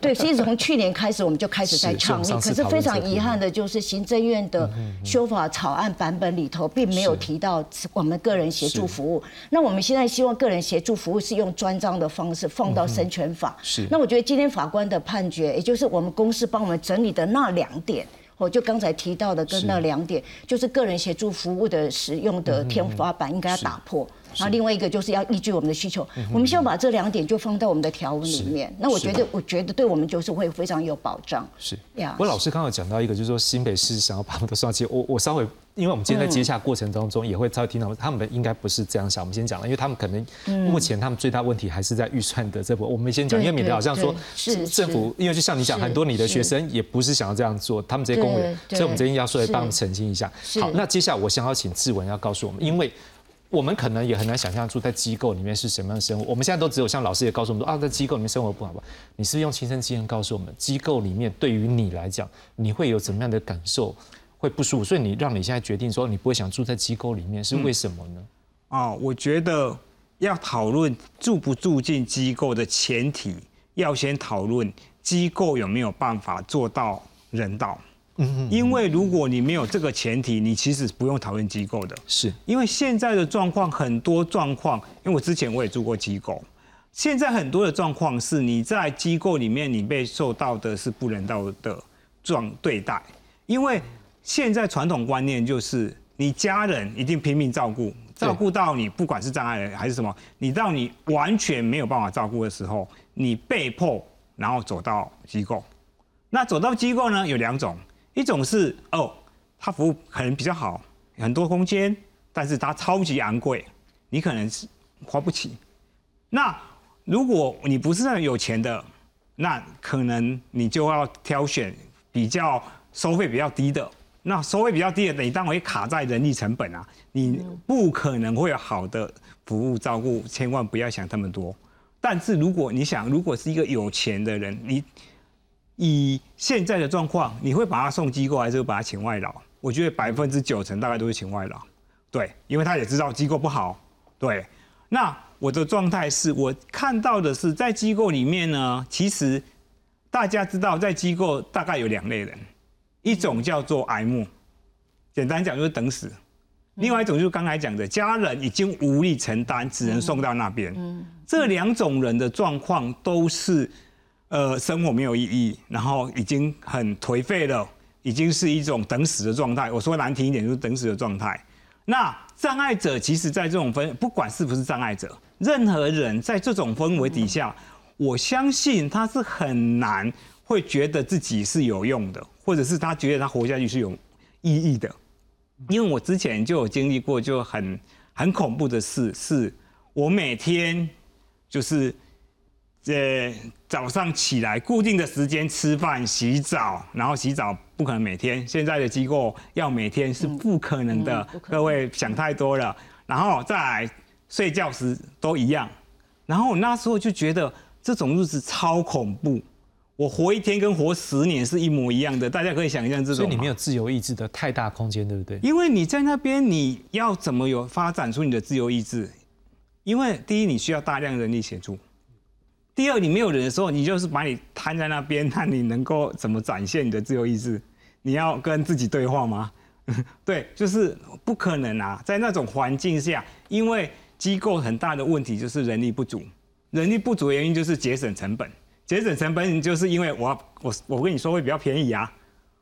对，其实从去年开始我们就开始在倡议，可是非常遗憾的就是行政院的修法草案版本里头并没有提到我们个人协助服务。那我们现在希望个人协助服务是用专章的方式放到生权法。是。那我觉得今天法官的判决，也就是我们公司帮我们整理的那两点。我就刚才提到的跟那两点，就是个人协助服务的使用的天花板应该要打破，然后另外一个就是要依据我们的需求，我们希望把这两点就放到我们的条文里面。那我觉得，我觉得对我们就是会非常有保障。是呀。我老师刚刚讲到一个，就是说新北市想要把我们都送去，我我稍微。因为我们今天在接洽过程当中，也会稍微听到他们应该不是这样想。我们先讲了，因为他们可能目前他们最大问题还是在预算的这部分。我们先讲，因为免得好像说政府，因为就像你讲，很多你的学生也不是想要这样做，他们这些公务员，所以我们这边要说来帮他们澄清一下。好，那接下来我想要请志文要告诉我们，因为我们可能也很难想象出在机构里面是什么样的生活。我们现在都只有像老师也告诉我们说啊，在机构里面生活不好吧？你是用亲身经验告诉我们，机构里面对于你来讲，你会有怎么样的感受？会不舒服，所以你让你现在决定说你不会想住在机构里面，是为什么呢？哦，我觉得要讨论住不住进机构的前提，要先讨论机构有没有办法做到人道。嗯嗯。因为如果你没有这个前提，你其实不用讨论机构的。是因为现在的状况很多状况，因为我之前我也住过机构，现在很多的状况是你在机构里面你被受到的是不人道的状对待，因为。现在传统观念就是，你家人一定拼命照顾，照顾到你不管是障碍人还是什么，你到你完全没有办法照顾的时候，你被迫然后走到机构。那走到机构呢，有两种，一种是哦，他服务可能比较好，很多空间，但是他超级昂贵，你可能是花不起。那如果你不是那种有钱的，那可能你就要挑选比较收费比较低的。那收费比较低的，你当然会卡在人力成本啊，你不可能会有好的服务照顾，千万不要想这么多。但是如果你想，如果是一个有钱的人，你以现在的状况，你会把他送机构，还是会把他请外劳？我觉得百分之九成大概都是请外劳，对，因为他也知道机构不好。对，那我的状态是我看到的是，在机构里面呢，其实大家知道，在机构大概有两类人。一种叫做癌末，简单讲就是等死；另外一种就是刚才讲的，家人已经无力承担，只能送到那边。这两种人的状况都是，呃，生活没有意义，然后已经很颓废了，已经是一种等死的状态。我说难听一点，就是等死的状态。那障碍者其实，在这种氛，不管是不是障碍者，任何人在这种氛围底下，我相信他是很难会觉得自己是有用的。或者是他觉得他活下去是有意义的，因为我之前就有经历过就很很恐怖的事，是我每天就是呃早上起来固定的时间吃饭、洗澡，然后洗澡不可能每天，现在的机构要每天是不可能的，各位想太多了。然后再来睡觉时都一样，然后我那时候就觉得这种日子超恐怖。我活一天跟活十年是一模一样的，大家可以想象这种。所以你没有自由意志的太大空间，对不对？因为你在那边，你要怎么有发展出你的自由意志？因为第一，你需要大量人力协助；第二，你没有人的时候，你就是把你摊在那边，那你能够怎么展现你的自由意志？你要跟自己对话吗？(laughs) 对，就是不可能啊！在那种环境下，因为机构很大的问题就是人力不足，人力不足的原因就是节省成本。节省成本，就是因为我我我跟你说会比较便宜啊，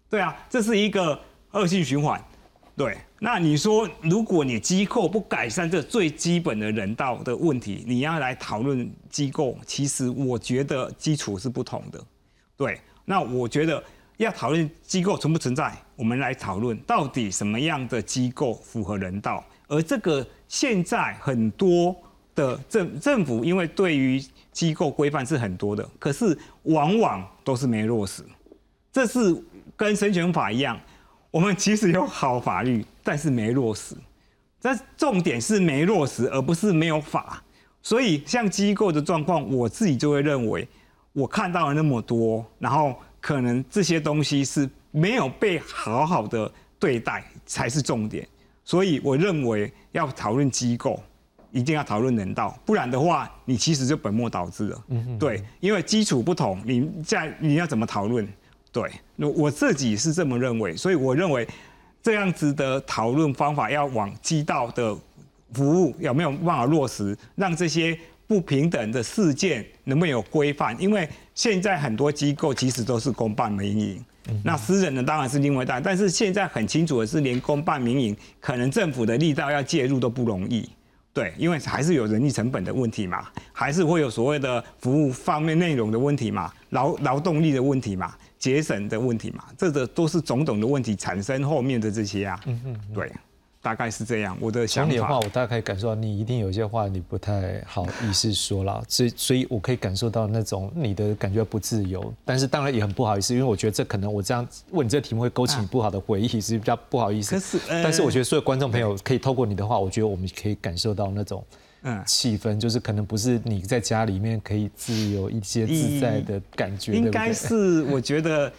对啊，这是一个恶性循环，对。那你说，如果你机构不改善这最基本的人道的问题，你要来讨论机构，其实我觉得基础是不同的，对。那我觉得要讨论机构存不存在，我们来讨论到底什么样的机构符合人道，而这个现在很多的政政府因为对于机构规范是很多的，可是往往都是没落实。这是跟生权法一样，我们其实有好法律，但是没落实。这重点是没落实，而不是没有法。所以像机构的状况，我自己就会认为，我看到了那么多，然后可能这些东西是没有被好好的对待才是重点。所以我认为要讨论机构，一定要讨论人道，不然的话，你其实就本末倒置了。嗯对，因为基础不同，你在你要怎么讨论？对，那我自己是这么认为，所以我认为这样子的讨论方法要往基道的服务有没有办法落实，让这些不平等的事件能不能有规范？因为现在很多机构其实都是公办民营。那私人的当然是另外大，但是现在很清楚的是，连公办民营，可能政府的力道要介入都不容易，对，因为还是有人力成本的问题嘛，还是会有所谓的服务方面内容的问题嘛，劳劳动力的问题嘛，节省的问题嘛，这个都是种种的问题产生后面的这些啊，嗯嗯对。大概是这样，我的想法。你的话，我大概感受到你一定有一些话你不太好意思说了，所以所以我可以感受到那种你的感觉不自由，但是当然也很不好意思，因为我觉得这可能我这样问你这个题目会勾起你不好的回忆，是比较不好意思。可是，但是我觉得所有观众朋友可以透过你的话，我觉得我们可以感受到那种嗯气氛，就是可能不是你在家里面可以自由一些自在的感觉。应该是我觉得，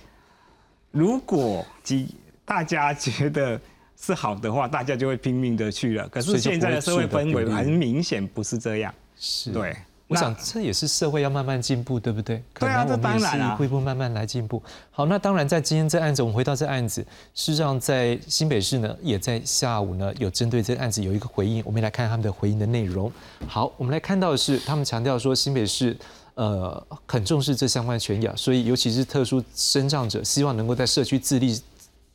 如果几大家觉得。是好的话，大家就会拼命的去了。可是现在的社会氛围很明显不是这样。是，对。我想这也是社会要慢慢进步，对不对？对啊，这当然一步一步慢慢来进步。好，那当然在今天这案子，我们回到这案子，事实上在新北市呢，也在下午呢有针对这个案子有一个回应。我们来看他们的回应的内容。好，我们来看到的是他们强调说新北市呃很重视这相关权益啊，所以尤其是特殊生障者，希望能够在社区自立。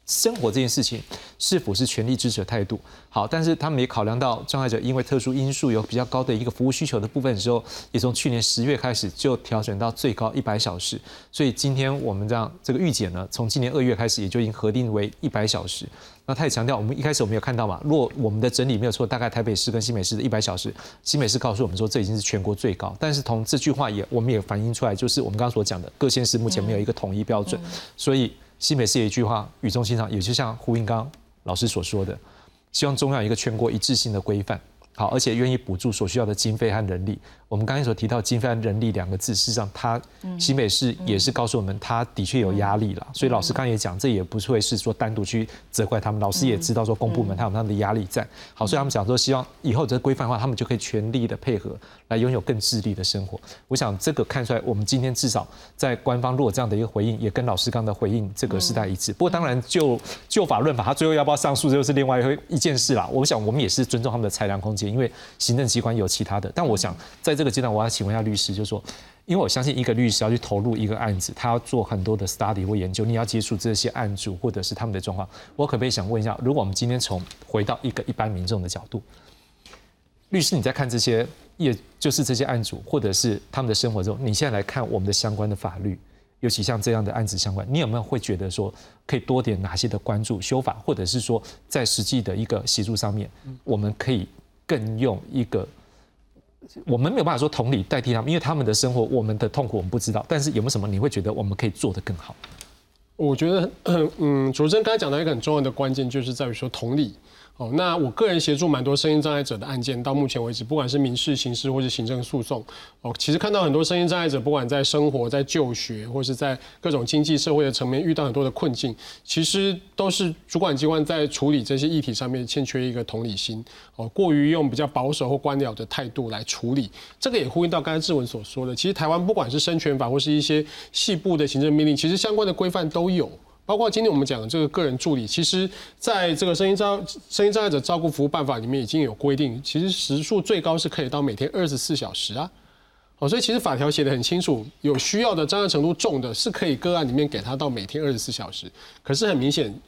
生活这件事情是否是全力支持的态度？好，但是他们也考量到障碍者因为特殊因素有比较高的一个服务需求的部分的时候，也从去年十月开始就调整到最高一百小时。所以今天我们这样这个预检呢，从今年二月开始也就已经核定为一百小时。那他也强调，我们一开始我们有看到嘛，若我们的整理没有错，大概台北市跟新北市的一百小时，新北市告诉我们说这已经是全国最高。但是从这句话也我们也反映出来，就是我们刚刚所讲的各县市目前没有一个统一标准，所以。新北市有一句话语重心长，也就像胡应刚老师所说的，希望中央有一个全国一致性的规范，好，而且愿意补助所需要的经费和人力。我们刚才所提到经费人力两个字，事实上，它新北市也是告诉我们，它的确有压力了。所以老师刚才也讲，这也不会是说单独去责怪他们。老师也知道说，公部门他有他们的压力在。好，所以他们讲说，希望以后这规范的话，他们就可以全力的配合，来拥有更自立的生活。我想这个看出来，我们今天至少在官方如果这样的一个回应，也跟老师刚的回应这个是在一致。不过当然，就就法论法，他最后要不要上诉，这就是另外一一件事啦。我想我们也是尊重他们的裁量空间，因为行政机关有其他的。但我想在这个阶段，我要请问一下律师，就是说，因为我相信一个律师要去投入一个案子，他要做很多的 study 或研究，你要接触这些案主或者是他们的状况，我可不可以想问一下，如果我们今天从回到一个一般民众的角度，律师你在看这些，也就是这些案主或者是他们的生活中，你现在来看我们的相关的法律，尤其像这样的案子相关，你有没有会觉得说可以多点哪些的关注修法，或者是说在实际的一个协助上面，我们可以更用一个。我们没有办法说同理代替他们，因为他们的生活，我们的痛苦我们不知道。但是有没有什么你会觉得我们可以做得更好？我觉得，嗯，主持人刚才讲到一个很重要的关键，就是在于说同理。哦，那我个人协助蛮多声音障碍者的案件，到目前为止，不管是民事、刑事或是行政诉讼，哦，其实看到很多声音障碍者，不管在生活、在就学，或是在各种经济社会的层面遇到很多的困境，其实都是主管机关在处理这些议题上面欠缺一个同理心，哦，过于用比较保守或官僚的态度来处理。这个也呼应到刚才志文所说的，其实台湾不管是生权法或是一些细部的行政命令，其实相关的规范都有。包括今天我们讲的这个个人助理，其实在这个声音障声音障碍者照顾服务办法里面已经有规定，其实时数最高是可以到每天二十四小时啊。哦，所以其实法条写的很清楚，有需要的障碍程度重的是可以个案里面给他到每天二十四小时。可是很明显，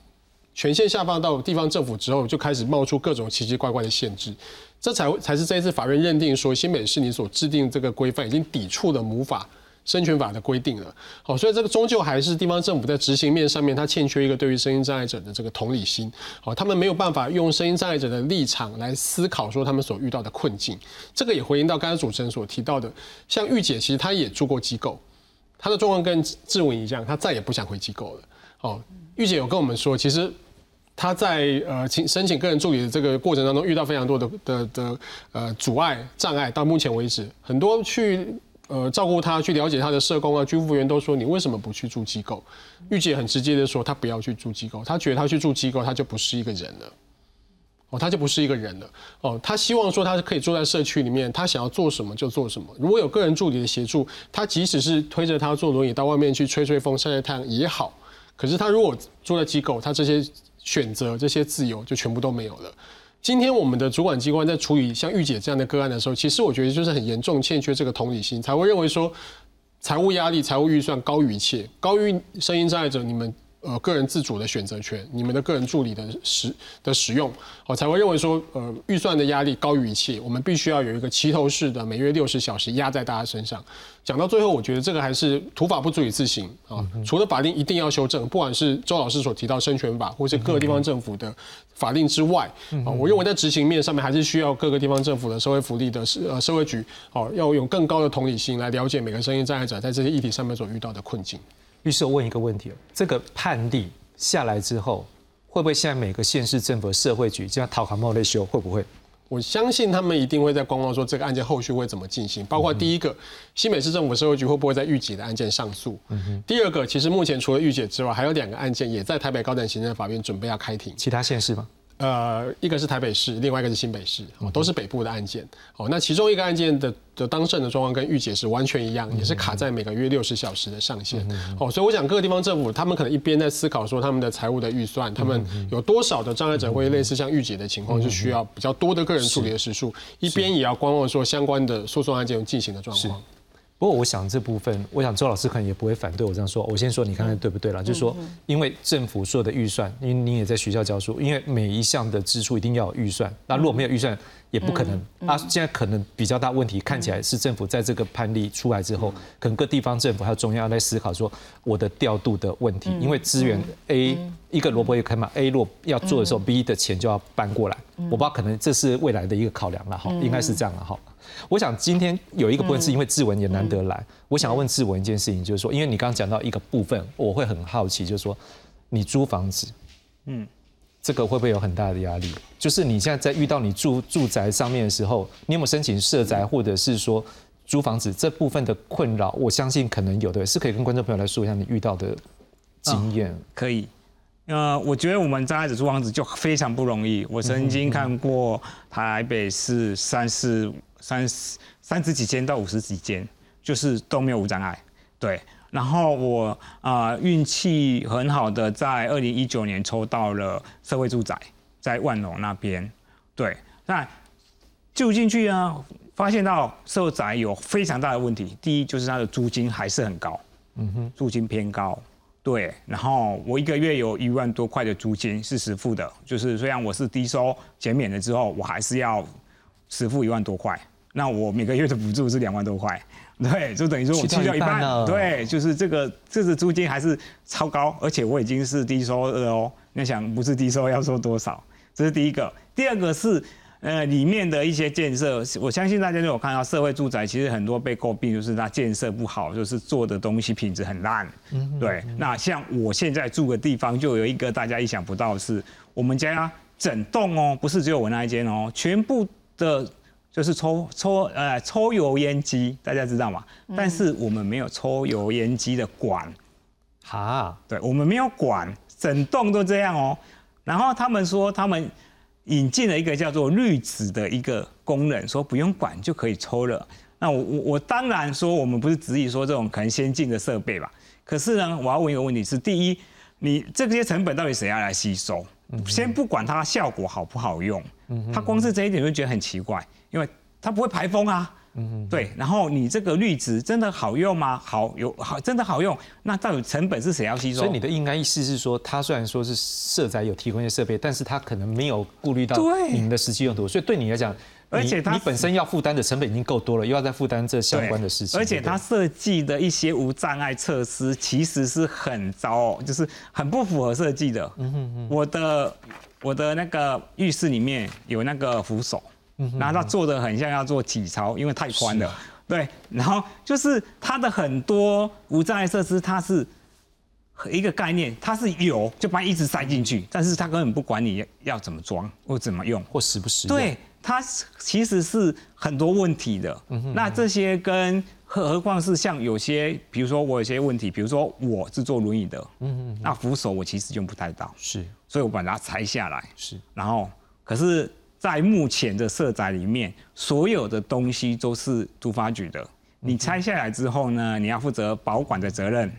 权限下放到地方政府之后，就开始冒出各种奇奇怪怪的限制，这才才是这一次法院认定说新北市你所制定这个规范已经抵触了母法。生权法的规定了，好，所以这个终究还是地方政府在执行面上面，它欠缺一个对于声音障碍者的这个同理心，好，他们没有办法用声音障碍者的立场来思考说他们所遇到的困境。这个也回应到刚才主持人所提到的，像玉姐，其实她也住过机构，她的状况跟志文一样，她再也不想回机构了。哦，玉姐有跟我们说，其实她在呃请申请个人助理的这个过程当中，遇到非常多的的的呃阻碍障碍，到目前为止，很多去。呃照顾他、去了解他的社工啊、居服员都说，你为什么不去住机构？玉姐很直接的说，她不要去住机构，她觉得她去住机构，她就不是一个人了。哦，他就不是一个人了。哦，他希望说他是可以住在社区里面，他想要做什么就做什么。如果有个人助理的协助，他即使是推着他坐轮椅到外面去吹吹风、晒晒太阳也好。可是他如果住在机构，他这些选择、这些自由就全部都没有了。今天我们的主管机关在处理像玉姐这样的个案的时候，其实我觉得就是很严重欠缺这个同理心，才会认为说财务压力、财务预算高于一切，高于声音障碍者你们。呃，个人自主的选择权，你们的个人助理的使的使用，我才会认为说，呃，预算的压力高于一切，我们必须要有一个齐头式的每月六十小时压在大家身上。讲到最后，我觉得这个还是土法不足以自行啊。除了法令一定要修正，不管是周老师所提到生权法，或是各个地方政府的法令之外，啊，我认为在执行面上面还是需要各个地方政府的社会福利的社呃社会局，哦，要用更高的同理心来了解每个声音障碍者在这些议题上面所遇到的困境。律师，我问一个问题这个判例下来之后，会不会现在每个县市政府社会局这样讨卡冒类修？会不会？我相信他们一定会在观望，说这个案件后续会怎么进行。包括第一个，新北市政府社会局会不会在御姐的案件上诉？第二个，其实目前除了御姐之外，还有两个案件也在台北高等行政法院准备要开庭。其他县市吗？呃，一个是台北市，另外一个是新北市，哦，都是北部的案件。哦，那其中一个案件的的当事人的状况跟玉姐是完全一样，也是卡在每个月六十小时的上限。哦，所以我想各个地方政府他们可能一边在思考说他们的财务的预算，他们有多少的障碍者会类似像玉姐的情况，是需要比较多的个人处理的时数，一边也要观望说相关的诉讼案件进行的状况。不过我想这部分，我想周老师可能也不会反对我这样说。我先说，你看看对不对了？就是说，因为政府所有的预算，因为你也在学校教书，因为每一项的支出一定要有预算。那如果没有预算，也不可能。啊，现在可能比较大问题，看起来是政府在这个判例出来之后，可能各地方政府还有中央在思考说我的调度的问题，因为资源 A 一个萝卜一个坑嘛，A 若要做的时候，B 的钱就要搬过来。我不知道，可能这是未来的一个考量了哈，应该是这样了哈。我想今天有一个部分是因为志文也难得来，我想要问志文一件事情，就是说，因为你刚刚讲到一个部分，我会很好奇，就是说，你租房子，嗯，这个会不会有很大的压力？就是你现在在遇到你住住宅上面的时候，你有没有申请设宅，或者是说租房子这部分的困扰？我相信可能有的，是可以跟观众朋友来说一下你遇到的经验。可以，呃，我觉得我们刚开始租房子就非常不容易。我曾经看过台北市三四。三十三十几间到五十几间，就是都没有无障碍。对，然后我啊运气很好的，在二零一九年抽到了社会住宅，在万隆那边。对，那住进去啊，发现到社会宅有非常大的问题。第一就是它的租金还是很高，嗯哼，租金偏高。对，然后我一个月有一万多块的租金是实付的，就是虽然我是低收减免了之后，我还是要实付一万多块。那我每个月的补助是两万多块，(laughs) 对，就等于说我去掉一半，对，就是这个，这个租金还是超高，而且我已经是低收了哦。那想不是低收要收多少？这是第一个。第二个是，呃，里面的一些建设，我相信大家都有看到，社会住宅其实很多被诟病就是它建设不好，就是做的东西品质很烂。嗯，对。那像我现在住的地方，就有一个大家意想不到的是，我们家整栋哦，不是只有我那一间哦，全部的。就是抽抽呃抽油烟机，大家知道吗？但是我们没有抽油烟机的管，哈，对，我们没有管，整栋都这样哦。然后他们说他们引进了一个叫做滤纸的一个功能，说不用管就可以抽了。那我我我当然说我们不是质疑说这种可能先进的设备吧。可是呢，我要问一个问题是：第一，你这些成本到底谁要来吸收？先不管它效果好不好用，它光是这一点就觉得很奇怪。因为它不会排风啊，嗯对，然后你这个滤纸真的好用吗？好有好真的好用，那到底成本是谁要吸收？所以你的应该意思是说，它虽然说是社宅有提供一些设备，但是它可能没有顾虑到你们的实际用途，所以对你来讲，而且它本身要负担的成本已经够多了，又要再负担这相关的事情。而且它设计的一些无障碍设施其实是很糟，就是很不符合设计的。嗯哼哼，我的我的那个浴室里面有那个扶手。然后他做的很像要做体操，因为太宽了。对，然后就是它的很多无障碍设施，它是一个概念，它是有就把一直塞进去，但是它根本不管你要怎么装或怎么用。或实不实对，它其实是很多问题的。那这些跟何何况是像有些，比如说我有些问题，比如说我是坐轮椅的，嗯嗯，那扶手我其实用不太到，是，所以我把它拆下来，是，然后可是，在目前的社宅里面，所有的东西都是都发局的。你拆下来之后呢，你要负责保管的责任，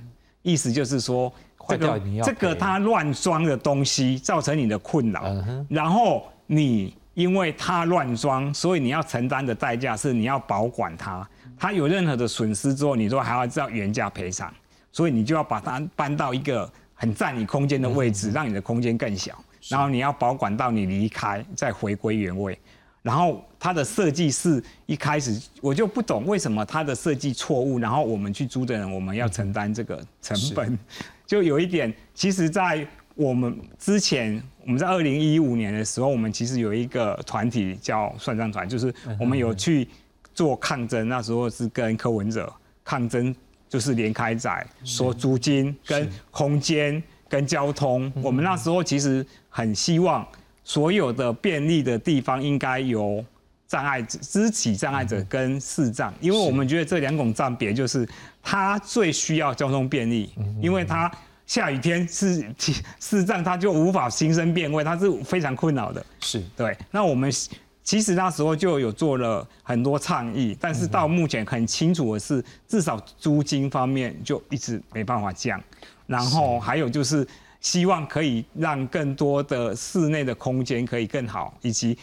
意思就是说，这个这个他乱装的东西造成你的困扰，然后你因为他乱装，所以你要承担的代价是你要保管它，它有任何的损失之后，你都还要知道原价赔偿，所以你就要把它搬到一个很占你空间的位置，让你的空间更小，然后你要保管到你离开再回归原位。然后它的设计是一开始我就不懂为什么它的设计错误，然后我们去租的人我们要承担这个成本，就有一点，其实，在我们之前，我们在二零一五年的时候，我们其实有一个团体叫算账团，就是我们有去做抗争，那时候是跟柯文哲抗争，就是连开仔说租金跟空间跟交通，我们那时候其实很希望。所有的便利的地方应该由障碍肢体障碍者跟视障，因为我们觉得这两种障别就是他最需要交通便利，因为他下雨天是视障，他就无法行身变位，他是非常困扰的。是对。那我们其实那时候就有做了很多倡议，但是到目前很清楚的是，至少租金方面就一直没办法降，然后还有就是。希望可以让更多的室内的空间可以更好，以及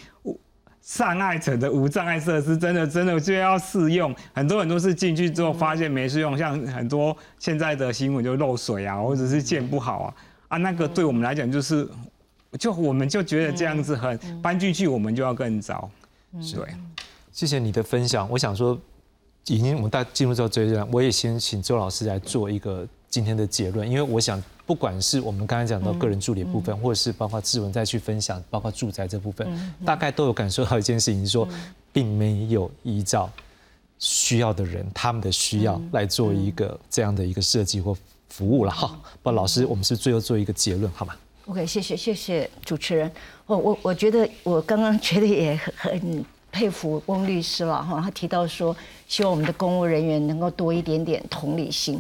障碍者的无障碍设施，真的真的就要试用。很多人都是进去之后发现没试用，像很多现在的新闻就漏水啊，或者是建不好啊，啊，那个对我们来讲就是，就我们就觉得这样子很搬进去，我们就要更糟。对，谢谢你的分享。我想说，已经我们大进入到这一段，我也先请周老师来做一个今天的结论，因为我想。不管是我们刚才讲到个人助理部分，或者是包括志文再去分享，包括住宅这部分，大概都有感受到一件事情，是说并没有依照需要的人他们的需要来做一个这样的一个设计或服务了哈。不，老师，我们是最后做一个结论，好吗？OK，谢谢谢谢主持人。我我我觉得我刚刚觉得也很佩服翁律师了哈。他提到说，希望我们的公务人员能够多一点点同理心。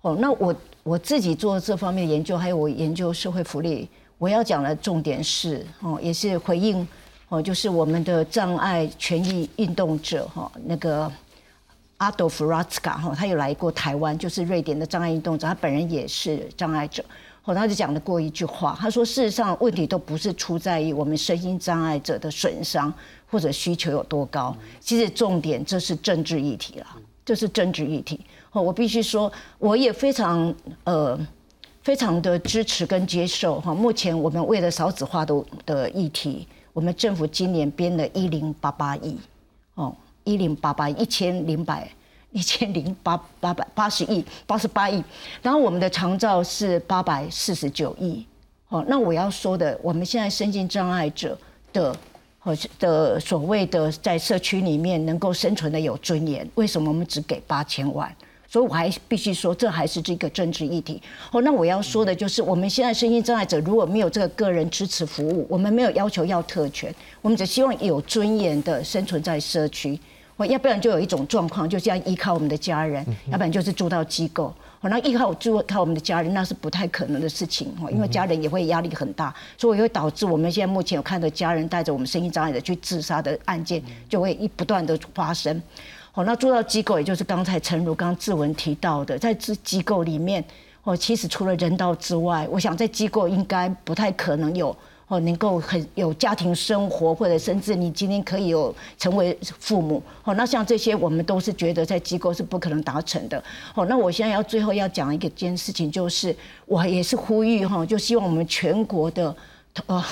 哦，那我。我自己做这方面的研究，还有我研究社会福利，我要讲的重点是哦，也是回应哦，就是我们的障碍权益运动者哈，那个阿多夫拉茨卡哈，他有来过台湾，就是瑞典的障碍运动者，他本人也是障碍者，哦，他就讲了过一句话，他说事实上问题都不是出在于我们身心障碍者的损伤或者需求有多高，其实重点这是政治议题了，这是政治议题。我必须说，我也非常呃，非常的支持跟接受哈。目前我们为了少子化的的议题，我们政府今年编了一零八八亿哦，一零八八一千零百一千零八八百八十亿八十八亿，然后我们的长照是八百四十九亿哦。那我要说的，我们现在身心障碍者的和的所谓的在社区里面能够生存的有尊严，为什么我们只给八千万？所以我还必须说，这还是这个政治议题。哦，那我要说的就是，我们现在身心障碍者如果没有这个个人支持服务，我们没有要求要特权，我们只希望有尊严的生存在社区。我，要不然就有一种状况，就是要依靠我们的家人，要不然就是住到机构。好，那依靠住靠我们的家人，那是不太可能的事情。哦，因为家人也会压力很大，所以会导致我们现在目前有看到家人带着我们身心障碍者去自杀的案件，就会一不断的发生。哦，那做到机构，也就是刚才陈如刚志文提到的，在这机构里面，哦，其实除了人道之外，我想在机构应该不太可能有哦，能够很有家庭生活，或者甚至你今天可以有成为父母。哦，那像这些，我们都是觉得在机构是不可能达成的。哦，那我现在要最后要讲一个件事情，就是我也是呼吁哈，就希望我们全国的。哦，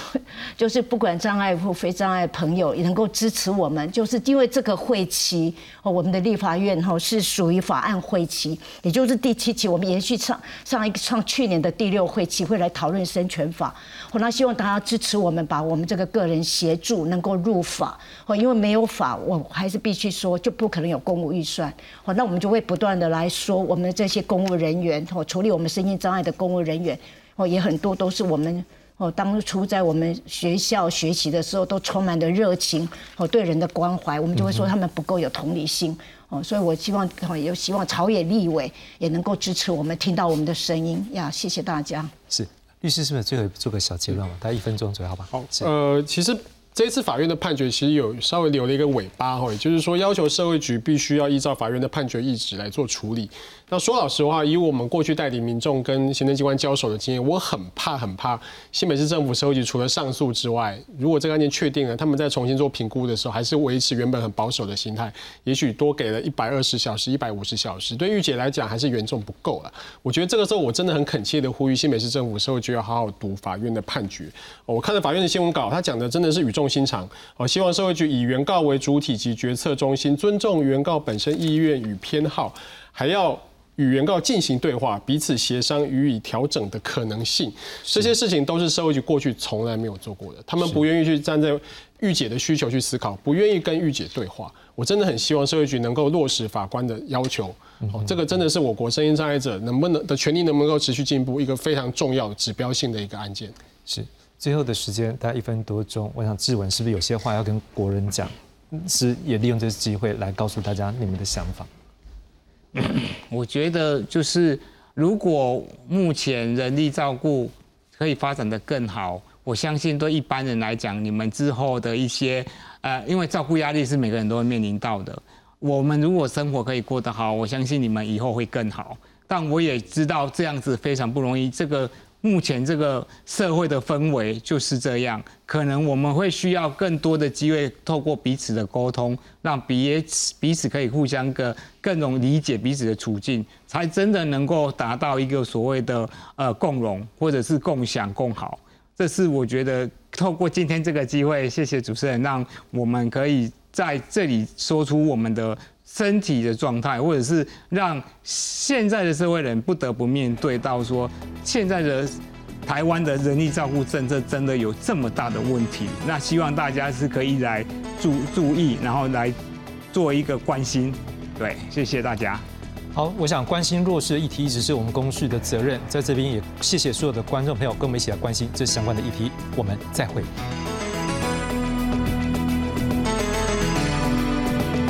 就是不管障碍或非障碍朋友也能够支持我们，就是因为这个会期哦，我们的立法院哈是属于法案会期，也就是第七期，我们延续上上一个上去年的第六会期会来讨论生权法，我，那希望大家支持我们，把我们这个个人协助能够入法哦，因为没有法，我还是必须说就不可能有公务预算哦，那我们就会不断的来说我们这些公务人员哦，处理我们身心障碍的公务人员哦，也很多都是我们。哦，当初在我们学校学习的时候，都充满了热情哦，对人的关怀，我们就会说他们不够有同理心哦，所以我希望哦，也希望朝野立委也能够支持我们，听到我们的声音呀，谢谢大家。是律师，是不是最后做个小结论嘛？大概一分钟左右，好吧？好，呃，其实。这一次法院的判决其实有稍微留了一个尾巴哈，也就是说要求社会局必须要依照法院的判决意志来做处理。那说老实话，以我们过去代理民众跟行政机关交手的经验，我很怕很怕新北市政府社会局除了上诉之外，如果这个案件确定了，他们在重新做评估的时候，还是维持原本很保守的心态，也许多给了一百二十小时、一百五十小时，对玉姐来讲还是严重不够了。我觉得这个时候我真的很恳切的呼吁新北市政府社会局要好好读法院的判决。我看了法院的新闻稿，他讲的真的是语重。心长，哦，希望社会局以原告为主体及决策中心，尊重原告本身意愿与偏好，还要与原告进行对话，彼此协商，予以调整的可能性。这些事情都是社会局过去从来没有做过的。他们不愿意去站在御姐的需求去思考，不愿意跟御姐对话。我真的很希望社会局能够落实法官的要求。哦，这个真的是我国声音障碍者能不能的权利能不能够持续进步一个非常重要指标性的一个案件。是。最后的时间大概一分多钟，我想志文是不是有些话要跟国人讲？是也利用这次机会来告诉大家你们的想法。(coughs) 我觉得就是如果目前人力照顾可以发展的更好，我相信对一般人来讲，你们之后的一些呃，因为照顾压力是每个人都会面临到的。我们如果生活可以过得好，我相信你们以后会更好。但我也知道这样子非常不容易，这个。目前这个社会的氛围就是这样，可能我们会需要更多的机会，透过彼此的沟通，让彼此彼此可以互相个更容易理解彼此的处境，才真的能够达到一个所谓的呃共荣，或者是共享共好。这是我觉得透过今天这个机会，谢谢主持人，让我们可以在这里说出我们的。身体的状态，或者是让现在的社会人不得不面对到说，现在的台湾的人力照顾政策真的有这么大的问题？那希望大家是可以来注注意，然后来做一个关心。对，谢谢大家。好，我想关心弱势的议题一直是我们公司的责任，在这边也谢谢所有的观众朋友跟我们一起来关心这相关的议题。我们再会。